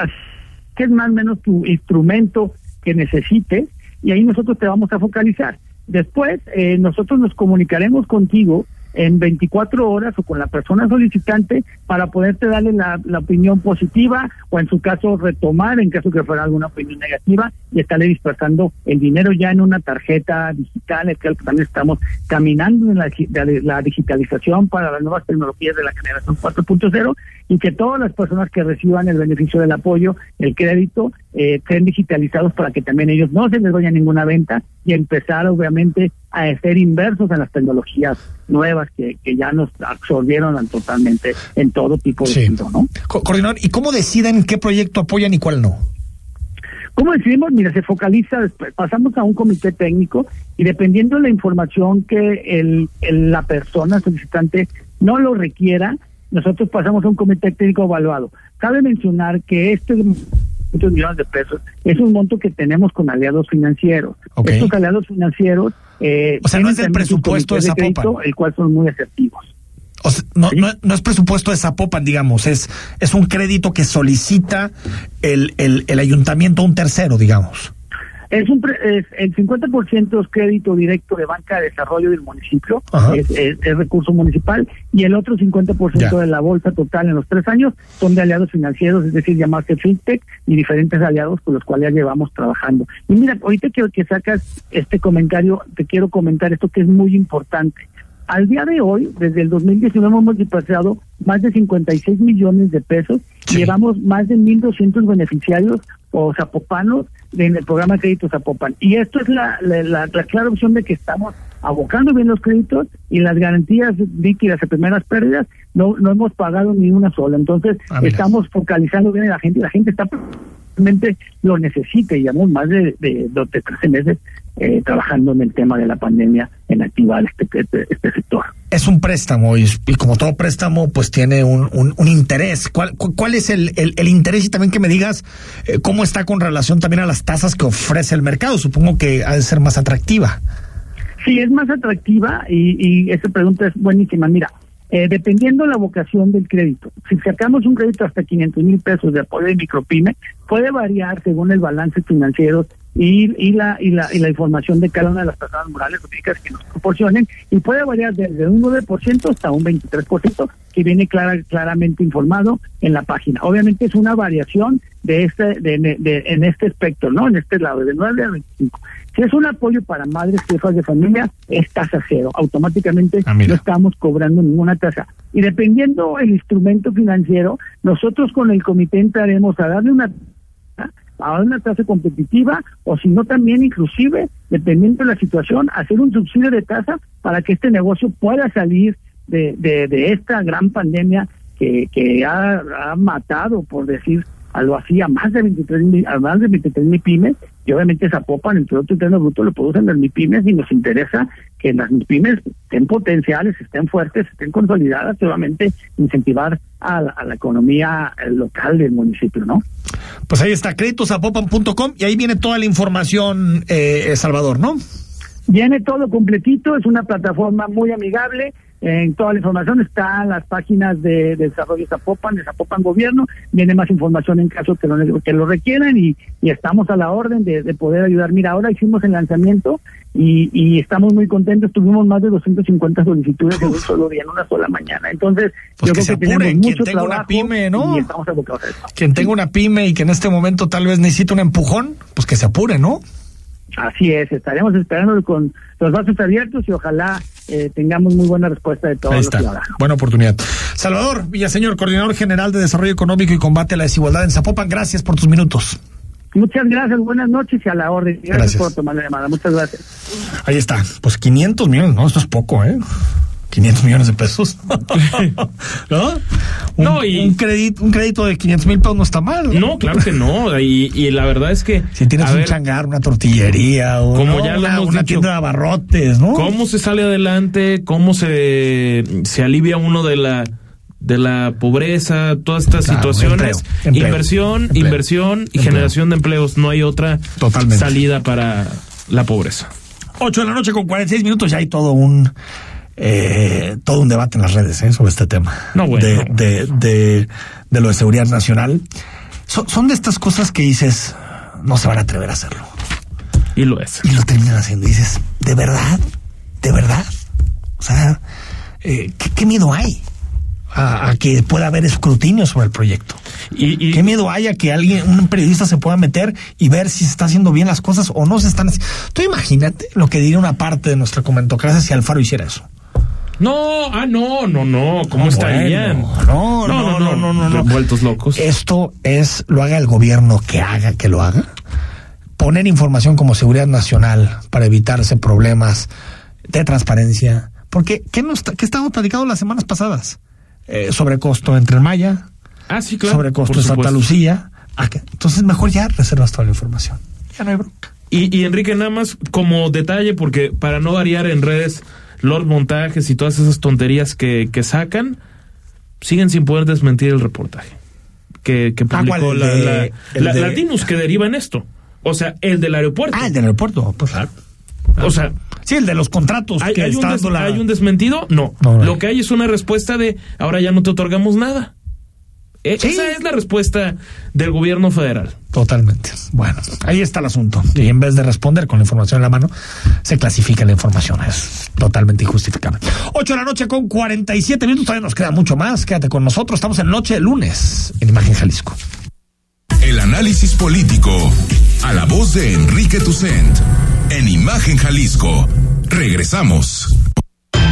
que es más o menos tu instrumento que necesites y ahí nosotros te vamos a focalizar. Después, eh, nosotros nos comunicaremos contigo en 24 horas o con la persona solicitante para poderte darle la, opinión positiva o en su caso retomar en caso que fuera alguna opinión negativa y estarle dispersando el dinero ya en una tarjeta digital, es que también estamos caminando en la digitalización para las nuevas tecnologías de la generación 4.0 y que todas las personas que reciban el beneficio del apoyo, el crédito, eh, estén digitalizados para que también ellos no se les vaya ninguna venta y empezar obviamente a ser inversos en las tecnologías nuevas que, que ya nos absorbieron totalmente en todo tipo de Sí. sentido, ¿no? Co- coordinador, ¿y cómo deciden qué proyecto apoyan y cuál no? ¿Cómo decidimos? Mira, se focaliza, después, pasamos a un comité técnico y dependiendo de la información que el, el- la persona solicitante no lo requiera, nosotros pasamos a un comité técnico evaluado. Cabe mencionar que este muchos millones de pesos es un monto que tenemos con aliados financieros. Estos aliados financieros eh, O sea, no es del presupuesto de Zapopan. crédito, el cual son muy asertivos. O sea, no, no, no es presupuesto de Zapopan, digamos, es, es un crédito que solicita el, el, el ayuntamiento a un tercero, digamos. Es un pre- es, el 50% es crédito directo de banca de desarrollo del municipio, es, es- es recurso municipal, y el otro 50% Ya. de la bolsa total en los tres años son de aliados financieros, es decir, llamarse FinTech y diferentes aliados con los cuales ya llevamos trabajando. Y mira, ahorita que, que sacas este comentario, te quiero comentar esto que es muy importante. Al día de hoy, desde el 2019 hemos multiplicado más de 56 millones de pesos llevamos más de 1.200 beneficiarios o zapopanos en el programa de crédito Zapopan. Y esto es la, la, la- la clara opción de que estamos abocando bien los créditos y las garantías líquidas de primeras pérdidas no, no hemos pagado ni una sola. Entonces, Ah, estamos focalizando bien en la gente y la gente está realmente lo necesita llevamos más de, de, de 13 meses eh, trabajando en el tema de la pandemia en activar este, este, este sector. Es un préstamo y, y como todo préstamo, pues tiene un, un, un interés. ¿Cuál, cu- cuál es el, el, el interés? Y también que me digas eh, cómo está con relación también a las tasas que ofrece el mercado. Supongo que ha de ser más atractiva. Sí, es más atractiva y, y esa pregunta es buenísima. Mira, eh, dependiendo la vocación del crédito, si sacamos un crédito hasta 500 mil pesos de apoyo de micropyme, puede variar según el balance financiero y, y, la, y, la, y la información de cada una de las personas morales o físicas que nos proporcionen y puede variar desde un 9% hasta un 23% que viene clara, claramente informado en la página. Obviamente es una variación de este de, de, en este espectro, ¿no? En este lado, de 9 a 25. Si es un apoyo para madres jefas de familia, es tasa cero. Automáticamente no estamos cobrando ninguna tasa. Y dependiendo el instrumento financiero, nosotros con el comité entraremos a darle una a una tasa competitiva o si no también inclusive, dependiendo de la situación, hacer un subsidio de tasa para que este negocio pueda salir de, de, esta gran pandemia que, que ha, matado, por decir algo así, a más de 23 mil, a más de 23 mil pymes, y obviamente Zapopan, el Producto Interno Bruto, lo producen las MIPIMES y nos interesa que las MIPIMES estén potenciales, estén fuertes, estén consolidadas, obviamente incentivar a la, a la economía local del municipio, ¿no? Pues ahí está, créditosapopan.com y ahí viene toda la información, eh, Salvador, ¿no? Viene todo completito, es una plataforma muy amigable, en toda la información está en las páginas de, de, desarrollo Zapopan, de Zapopan Gobierno. Viene más información en caso que lo, que lo requieran y, y estamos a la orden de, de, poder ayudar. Mira, ahora hicimos el lanzamiento y, y estamos muy contentos. Tuvimos más de 250 solicitudes en un solo día, en una sola mañana. Entonces, pues yo que creo se que tenemos apure, mucho quien tenga una pyme, ¿no? Quien tenga una pyme y que en este momento tal vez necesite un empujón, pues que se apure, ¿no? Así es, estaremos esperando con los brazos abiertos y ojalá eh, tengamos muy buena respuesta de todos Ahí los está. ciudadanos. Buena oportunidad. Salvador Villaseñor, Coordinador General de Desarrollo Económico y Combate a la Desigualdad en Zapopan, gracias por tus minutos. Muchas gracias, buenas noches y a la orden. Gracias, Gracias. por tomar la llamada. Muchas gracias. Ahí está. Pues 500 millones, no, esto es poco, ¿eh? 500 millones de pesos. ¿No? Un, No, y- un crédito, un crédito de 500 mil pesos no está mal. No, claro que no. Y, y la verdad es que. Si tienes un ver, changar, una tortillería, o Como ¿no? ya lo una, hemos una dicho. tienda de abarrotes, ¿no? ¿Cómo se sale adelante? ¿Cómo se, se alivia uno de la de la pobreza, todas estas Claro, situaciones, empleo, empleo, inversión, empleo, inversión y generación de empleos, no hay otra Totalmente. salida para la pobreza. 8 de la noche con 46 minutos, ya hay todo un eh, todo un debate en las redes ¿eh? sobre este tema. No, bueno. de, de, de, de lo de seguridad nacional. Son, son de estas cosas que dices, no se van a atrever a hacerlo. Y lo es. Y lo terminan haciendo. Y dices, ¿de verdad? ¿De verdad? O sea, eh, ¿qué, qué miedo hay? A, a que pueda haber escrutinio sobre el proyecto. Y, y- ¿Qué miedo hay a que alguien, un periodista se pueda meter y ver si se está haciendo bien las cosas o no se están haciendo? Tú imagínate lo que diría una parte de nuestra comentocracia si Alfaro hiciera eso. No, ah, no, no, no, ¿cómo estarían? No, no, no, no, no, no. Vueltos locos. Esto es, lo haga el gobierno que haga, que lo haga. Poner información como seguridad nacional para evitarse problemas de transparencia. Porque, ¿qué, nos, qué estábamos platicando las semanas pasadas? Eh, sobrecosto entre el Maya, Ah, sí, claro. sobrecosto por en Santa. Lucía. Ah, Entonces, mejor ya reservas toda la información. Ya no hay bronca. Y, y Enrique, nada más como detalle, porque para no variar en redes los montajes y todas esas tonterías que, que sacan, siguen sin poder desmentir el reportaje que, que Ah, publicó. El la, de- la- el la- de- Latinus, que deriva en esto. O sea, el del aeropuerto. Ah, el del aeropuerto, pues claro. O sea, Sí, el de los contratos ¿hay, que hay un, des- hay un desmentido? No. Lo que hay es una respuesta de ahora ya no te otorgamos nada. E- Sí. Esa es la respuesta del gobierno federal. Totalmente. Bueno, ahí está el asunto. Y en vez de responder con la información en la mano, se clasifica la información. Es totalmente injustificable. 8 de la noche con 47 minutos. Todavía nos queda mucho más. Quédate con nosotros. Estamos en Noche de Lunes en Imagen Jalisco. El análisis político a la voz de Enrique Tucent en Imagen Jalisco. Regresamos.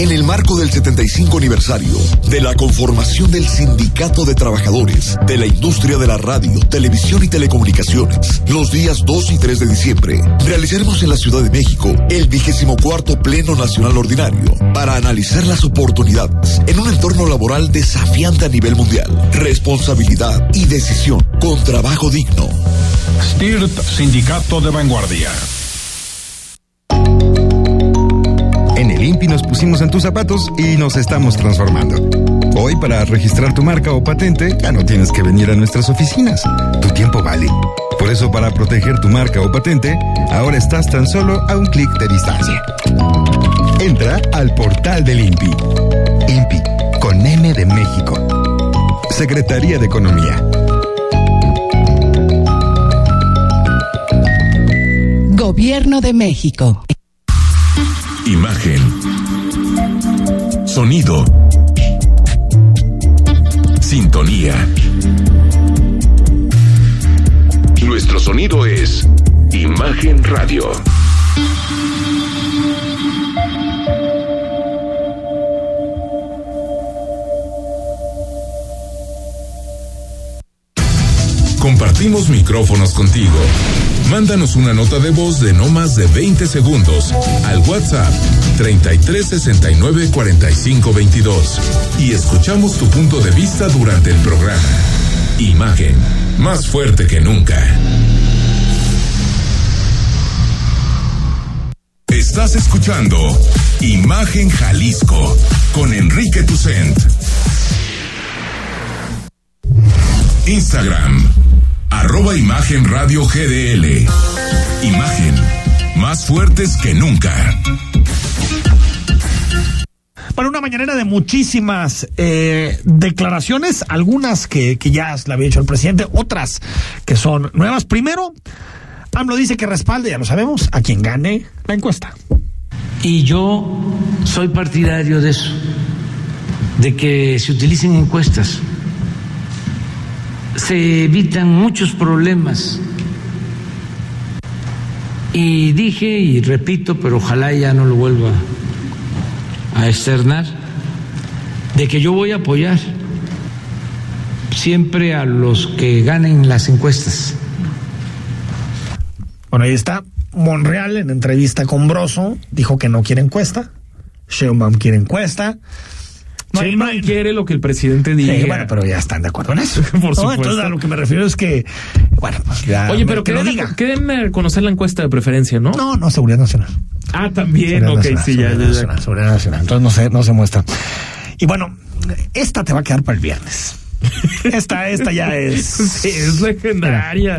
En el marco del 75 aniversario de la conformación del Sindicato de Trabajadores de la Industria de la Radio, Televisión y Telecomunicaciones, los días 2 y 3 de diciembre, realizaremos en la Ciudad de México el vigésimo cuarto Pleno Nacional Ordinario para analizar las oportunidades en un entorno laboral desafiante a nivel mundial, responsabilidad y decisión con trabajo digno. STIRT, Sindicato de Vanguardia. Nos pusimos en tus zapatos y nos estamos transformando. Hoy para registrar tu marca o patente ya no tienes que venir a nuestras oficinas. Tu tiempo vale. Por eso para proteger tu marca o patente, ahora estás tan solo a un clic de distancia. Entra al portal del INPI. INPI, con M de México. Secretaría de Economía. Gobierno de México. Imagen. Sonido. Sintonía. Nuestro sonido es Imagen Radio. Compartimos micrófonos contigo. Mándanos una nota de voz de no más de 20 segundos al WhatsApp 33 69 45 22 y escuchamos tu punto de vista durante el programa. Imagen, más fuerte que nunca. Estás escuchando Imagen Jalisco con Enrique Tucent. Instagram, arroba Imagen Radio GDL. Imagen, más fuertes que nunca. Para una mañanera de muchísimas eh, declaraciones, algunas que, que ya le había hecho el presidente, otras que son nuevas. Primero, AMLO dice que respalde, ya lo sabemos, a quien gane la encuesta. Y yo soy partidario de eso, de que se utilicen encuestas. Se evitan muchos problemas. Y dije y repito, pero ojalá ya no lo vuelva a externar, de que yo voy a apoyar siempre a los que ganen las encuestas. Bueno, ahí está. Monreal en entrevista con Broso dijo que no quiere encuesta. Sheinbaum quiere encuesta. No, quiere lo que el presidente diga. Bueno, pero ya están de acuerdo en eso. Por supuesto. Entonces a lo que me refiero es que, bueno, pues ya. Oye, pero que que lo diga. queden conocer la encuesta de preferencia, ¿no? No, no, seguridad nacional. Ah, también, Seguridad ok, nacional, sí, ya, seguridad ya, ya. nacional, seguridad nacional. Entonces no se, no se muestra. Y bueno, esta te va a quedar para el viernes. Esta, esta ya es. Sí, es legendaria.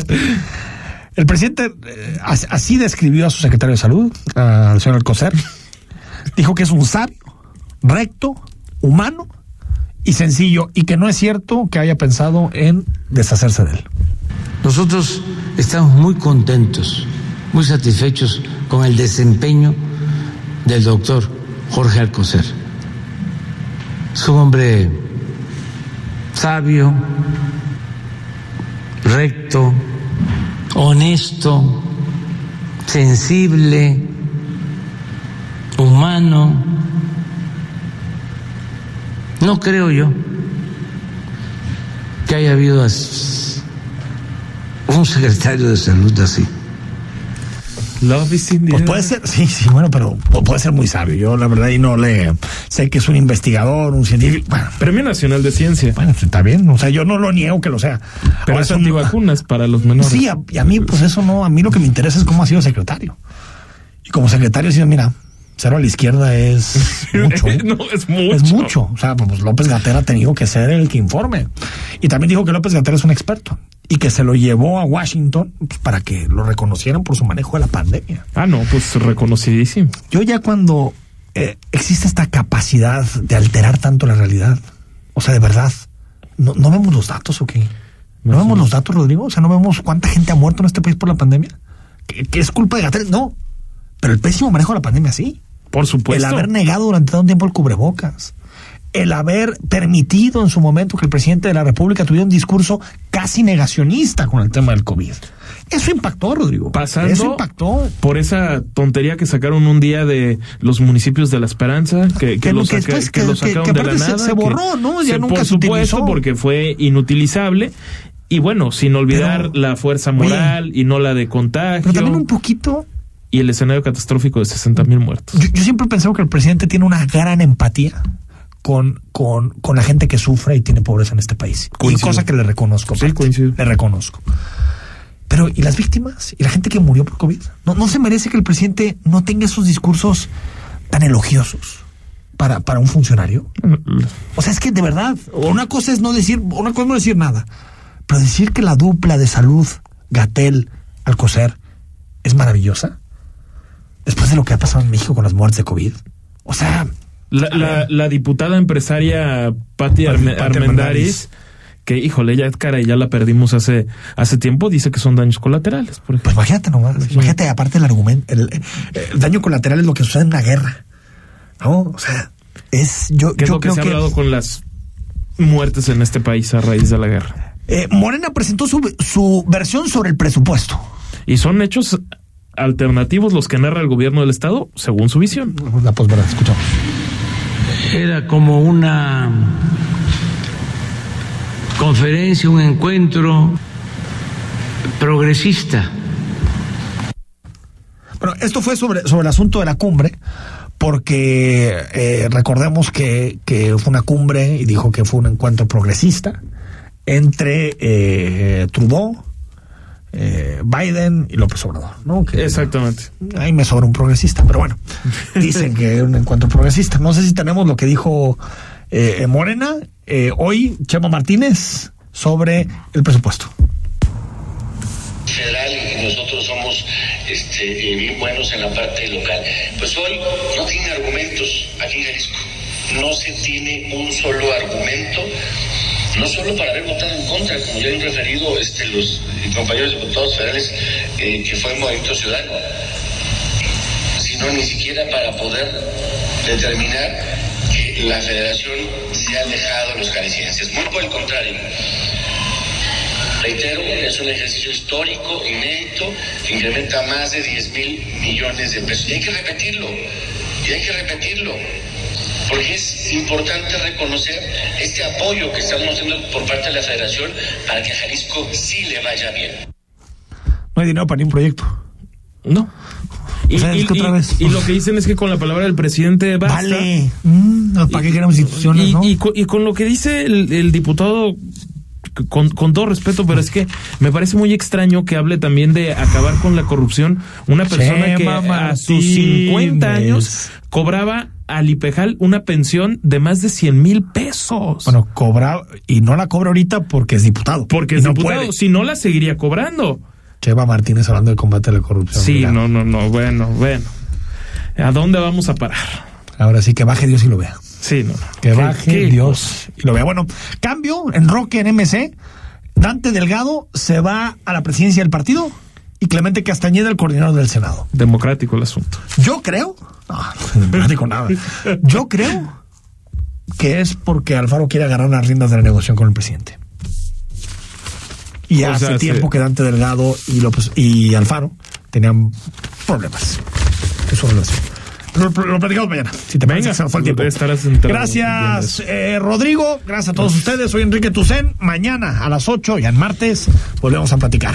El presidente eh, as- así describió a su secretario de salud, al señor Alcocer. Dijo que es un sabio, recto, humano y sencillo, y que no es cierto que haya pensado en deshacerse de él. Nosotros estamos muy contentos, muy satisfechos con el desempeño del doctor Jorge Alcocer. Es un hombre sabio, recto, honesto, sensible, humano. No creo yo que haya habido un secretario de salud así. Love is in the Pues puede ser, sí, sí, bueno, pero pu- puede ser muy sabio. Yo, la verdad, y no le. Sé que es un investigador, un científico. Bueno, Premio Nacional de Ciencia. bueno, está bien. O sea, yo no lo niego que lo sea. Pero Ahora es un- antivacunas para los menores. Sí, a, y a mí, pues eso no. A mí lo que me interesa es cómo ha sido secretario. Y como secretario, ha sido, mira, cero a la izquierda es mucho. ¿eh? no, es mucho. Es mucho. O sea, pues López Gatera ha tenido que ser el que informe. Y también dijo que López Gatera es un experto y que se lo llevó a Washington pues, para que lo reconocieran por su manejo de la pandemia. Ah, no, pues reconocidísimo. Yo ya cuando eh, existe esta capacidad de alterar tanto la realidad, o sea, de verdad, ¿no, no vemos los datos o qué? ¿No vemos los datos, Rodrigo? O sea, ¿no vemos cuánta gente ha muerto en este país por la pandemia? ¿Que, que es culpa de Gatera? No. Pero el pésimo manejo de la pandemia sí. Por supuesto. El haber negado durante tanto tiempo el cubrebocas. El haber permitido en su momento que el presidente de la República tuviera un discurso casi negacionista con el tema del COVID. Eso impactó, Rodrigo. Pasando Eso impactó. por esa tontería que sacaron un día de los municipios de la Esperanza, que, que, Que lo, saca- después que lo sacaron de la se- nada. se borró, ¿no? Ya nunca por se supuesto, utilizó. porque fue inutilizable. Y bueno, sin olvidar Pero, la fuerza oye, moral y no la de contagio. Pero también un poquito Y el escenario catastrófico de 60 mil muertos. Yo, yo siempre he pensado que el presidente tiene una gran empatía con, con, con la gente que sufre y tiene pobreza en este país. Y Coincido. cosa que le reconozco. Sí, coincido. Le reconozco. Pero, ¿y las víctimas? ¿Y la gente que murió por COVID? ¿No, no se merece que el presidente no tenga esos discursos tan elogiosos? para, para un funcionario? O sea, es que de verdad, una cosa es no decir, una cosa es no decir nada, pero decir que la dupla de salud, Gatel, Alcocer, es maravillosa, después de lo que ha pasado en México con las muertes de COVID. O sea, La, la, la diputada empresaria Patti Arme- que híjole, ya cara, ya la perdimos hace, hace tiempo, dice que son daños colaterales. Por ejemplo. Pues imagínate nomás, imagínate aparte el argumento, el, el daño colateral es lo que sucede en una guerra. ¿No? O sea, es yo, ¿Qué es yo lo que creo se ha que hablado con las muertes en este país a raíz de la guerra? eh, Morena presentó su, su versión sobre el presupuesto. Y son hechos alternativos los que narra el gobierno del Estado según su visión. La posverdad, escuchamos. Era como una conferencia, un encuentro progresista. Bueno, esto fue sobre, sobre el asunto de la cumbre, porque eh, recordemos que, que fue una cumbre y dijo que fue un encuentro progresista entre eh, Trudeau, eh, Biden y López Obrador, ¿no? Que, Exactamente. Ahí me sobra un progresista, pero bueno, dicen que es un encuentro progresista. No sé si tenemos lo que dijo eh, Morena eh, hoy, Chema Martínez, sobre el presupuesto. federal y nosotros somos este, bien buenos en la parte local. Pues hoy no tiene argumentos aquí en Jalisco. No se tiene un solo argumento, no solo para haber votado en contra, como ya han referido este, los compañeros diputados federales, eh, que fue Movimiento Ciudadano, sino ni siquiera para poder determinar que la federación se ha alejado de los jaliscienses. Muy por el contrario. Reitero, es un ejercicio histórico, inédito, que incrementa más de 10 mil millones de pesos. Y hay que repetirlo, y hay que repetirlo, porque es importante reconocer este apoyo que estamos haciendo por parte de la federación para que a Jalisco sí le vaya bien. No hay dinero para ni un proyecto. No. Y, O sea, es y- que otra y- vez. y lo que dicen es que con la palabra del presidente basta. Vale. Mm, ¿Para qué queremos instituciones, y, no? y co- y con lo que dice el, el diputado, con, con todo respeto, pero es que me parece muy extraño que hable también de acabar con la corrupción. Una persona que Chema a sus 50 Martínez. años cobraba al IPEJAL una pensión de más de 100 mil pesos. Bueno, cobra y no la cobra ahorita porque es diputado. porque es no diputado, puede. si no la seguiría cobrando. Cheva Martínez hablando de combate a la corrupción. Sí, Mira, no, no, no, bueno, bueno. ¿A dónde vamos a parar? Ahora sí que baje Dios y lo vea. Sí, no. no. Que ¿Qué- baje qué Dios y lo vea. Bueno, cambio en Roque en MC. Dante Delgado se va a la presidencia del partido y Clemente Castañeda el coordinador del Senado. Democrático el asunto. Yo creo, no, no digo nada. Yo creo que es porque Alfaro quiere agarrar las riendas de la negociación con el presidente. Y O hace sea, tiempo se- que Dante Delgado y López y Alfaro tenían problemas en su relación. Lo, lo platicamos mañana. Si te parece, Venga, se nos fue el tiempo. Gracias, eh, Rodrigo. Gracias a todos ustedes. Soy Enrique Tucen. Mañana a las 8 y en martes volvemos a platicar.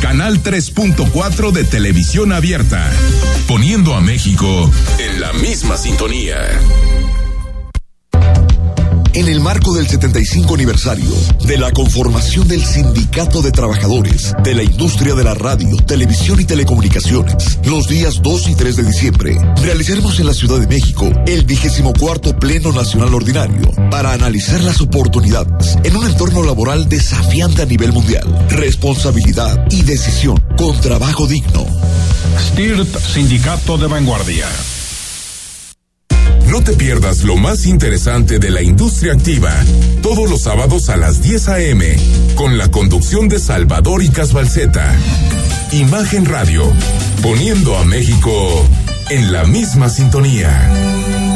Canal 3.4 de televisión abierta, poniendo a México en la misma sintonía. En el marco del 75 aniversario de la conformación del Sindicato de Trabajadores de la Industria de la Radio, Televisión y Telecomunicaciones, los días 2 y 3 de diciembre, realizaremos en la Ciudad de México el vigésimo cuarto Pleno Nacional Ordinario para analizar las oportunidades en un entorno laboral desafiante a nivel mundial, responsabilidad y decisión con trabajo digno. STIRT, Sindicato de Vanguardia. No te pierdas lo más interesante de la industria activa, todos los sábados a las 10 a.m., con la conducción de Salvador y Casbalceta. Imagen Radio, poniendo a México en la misma sintonía.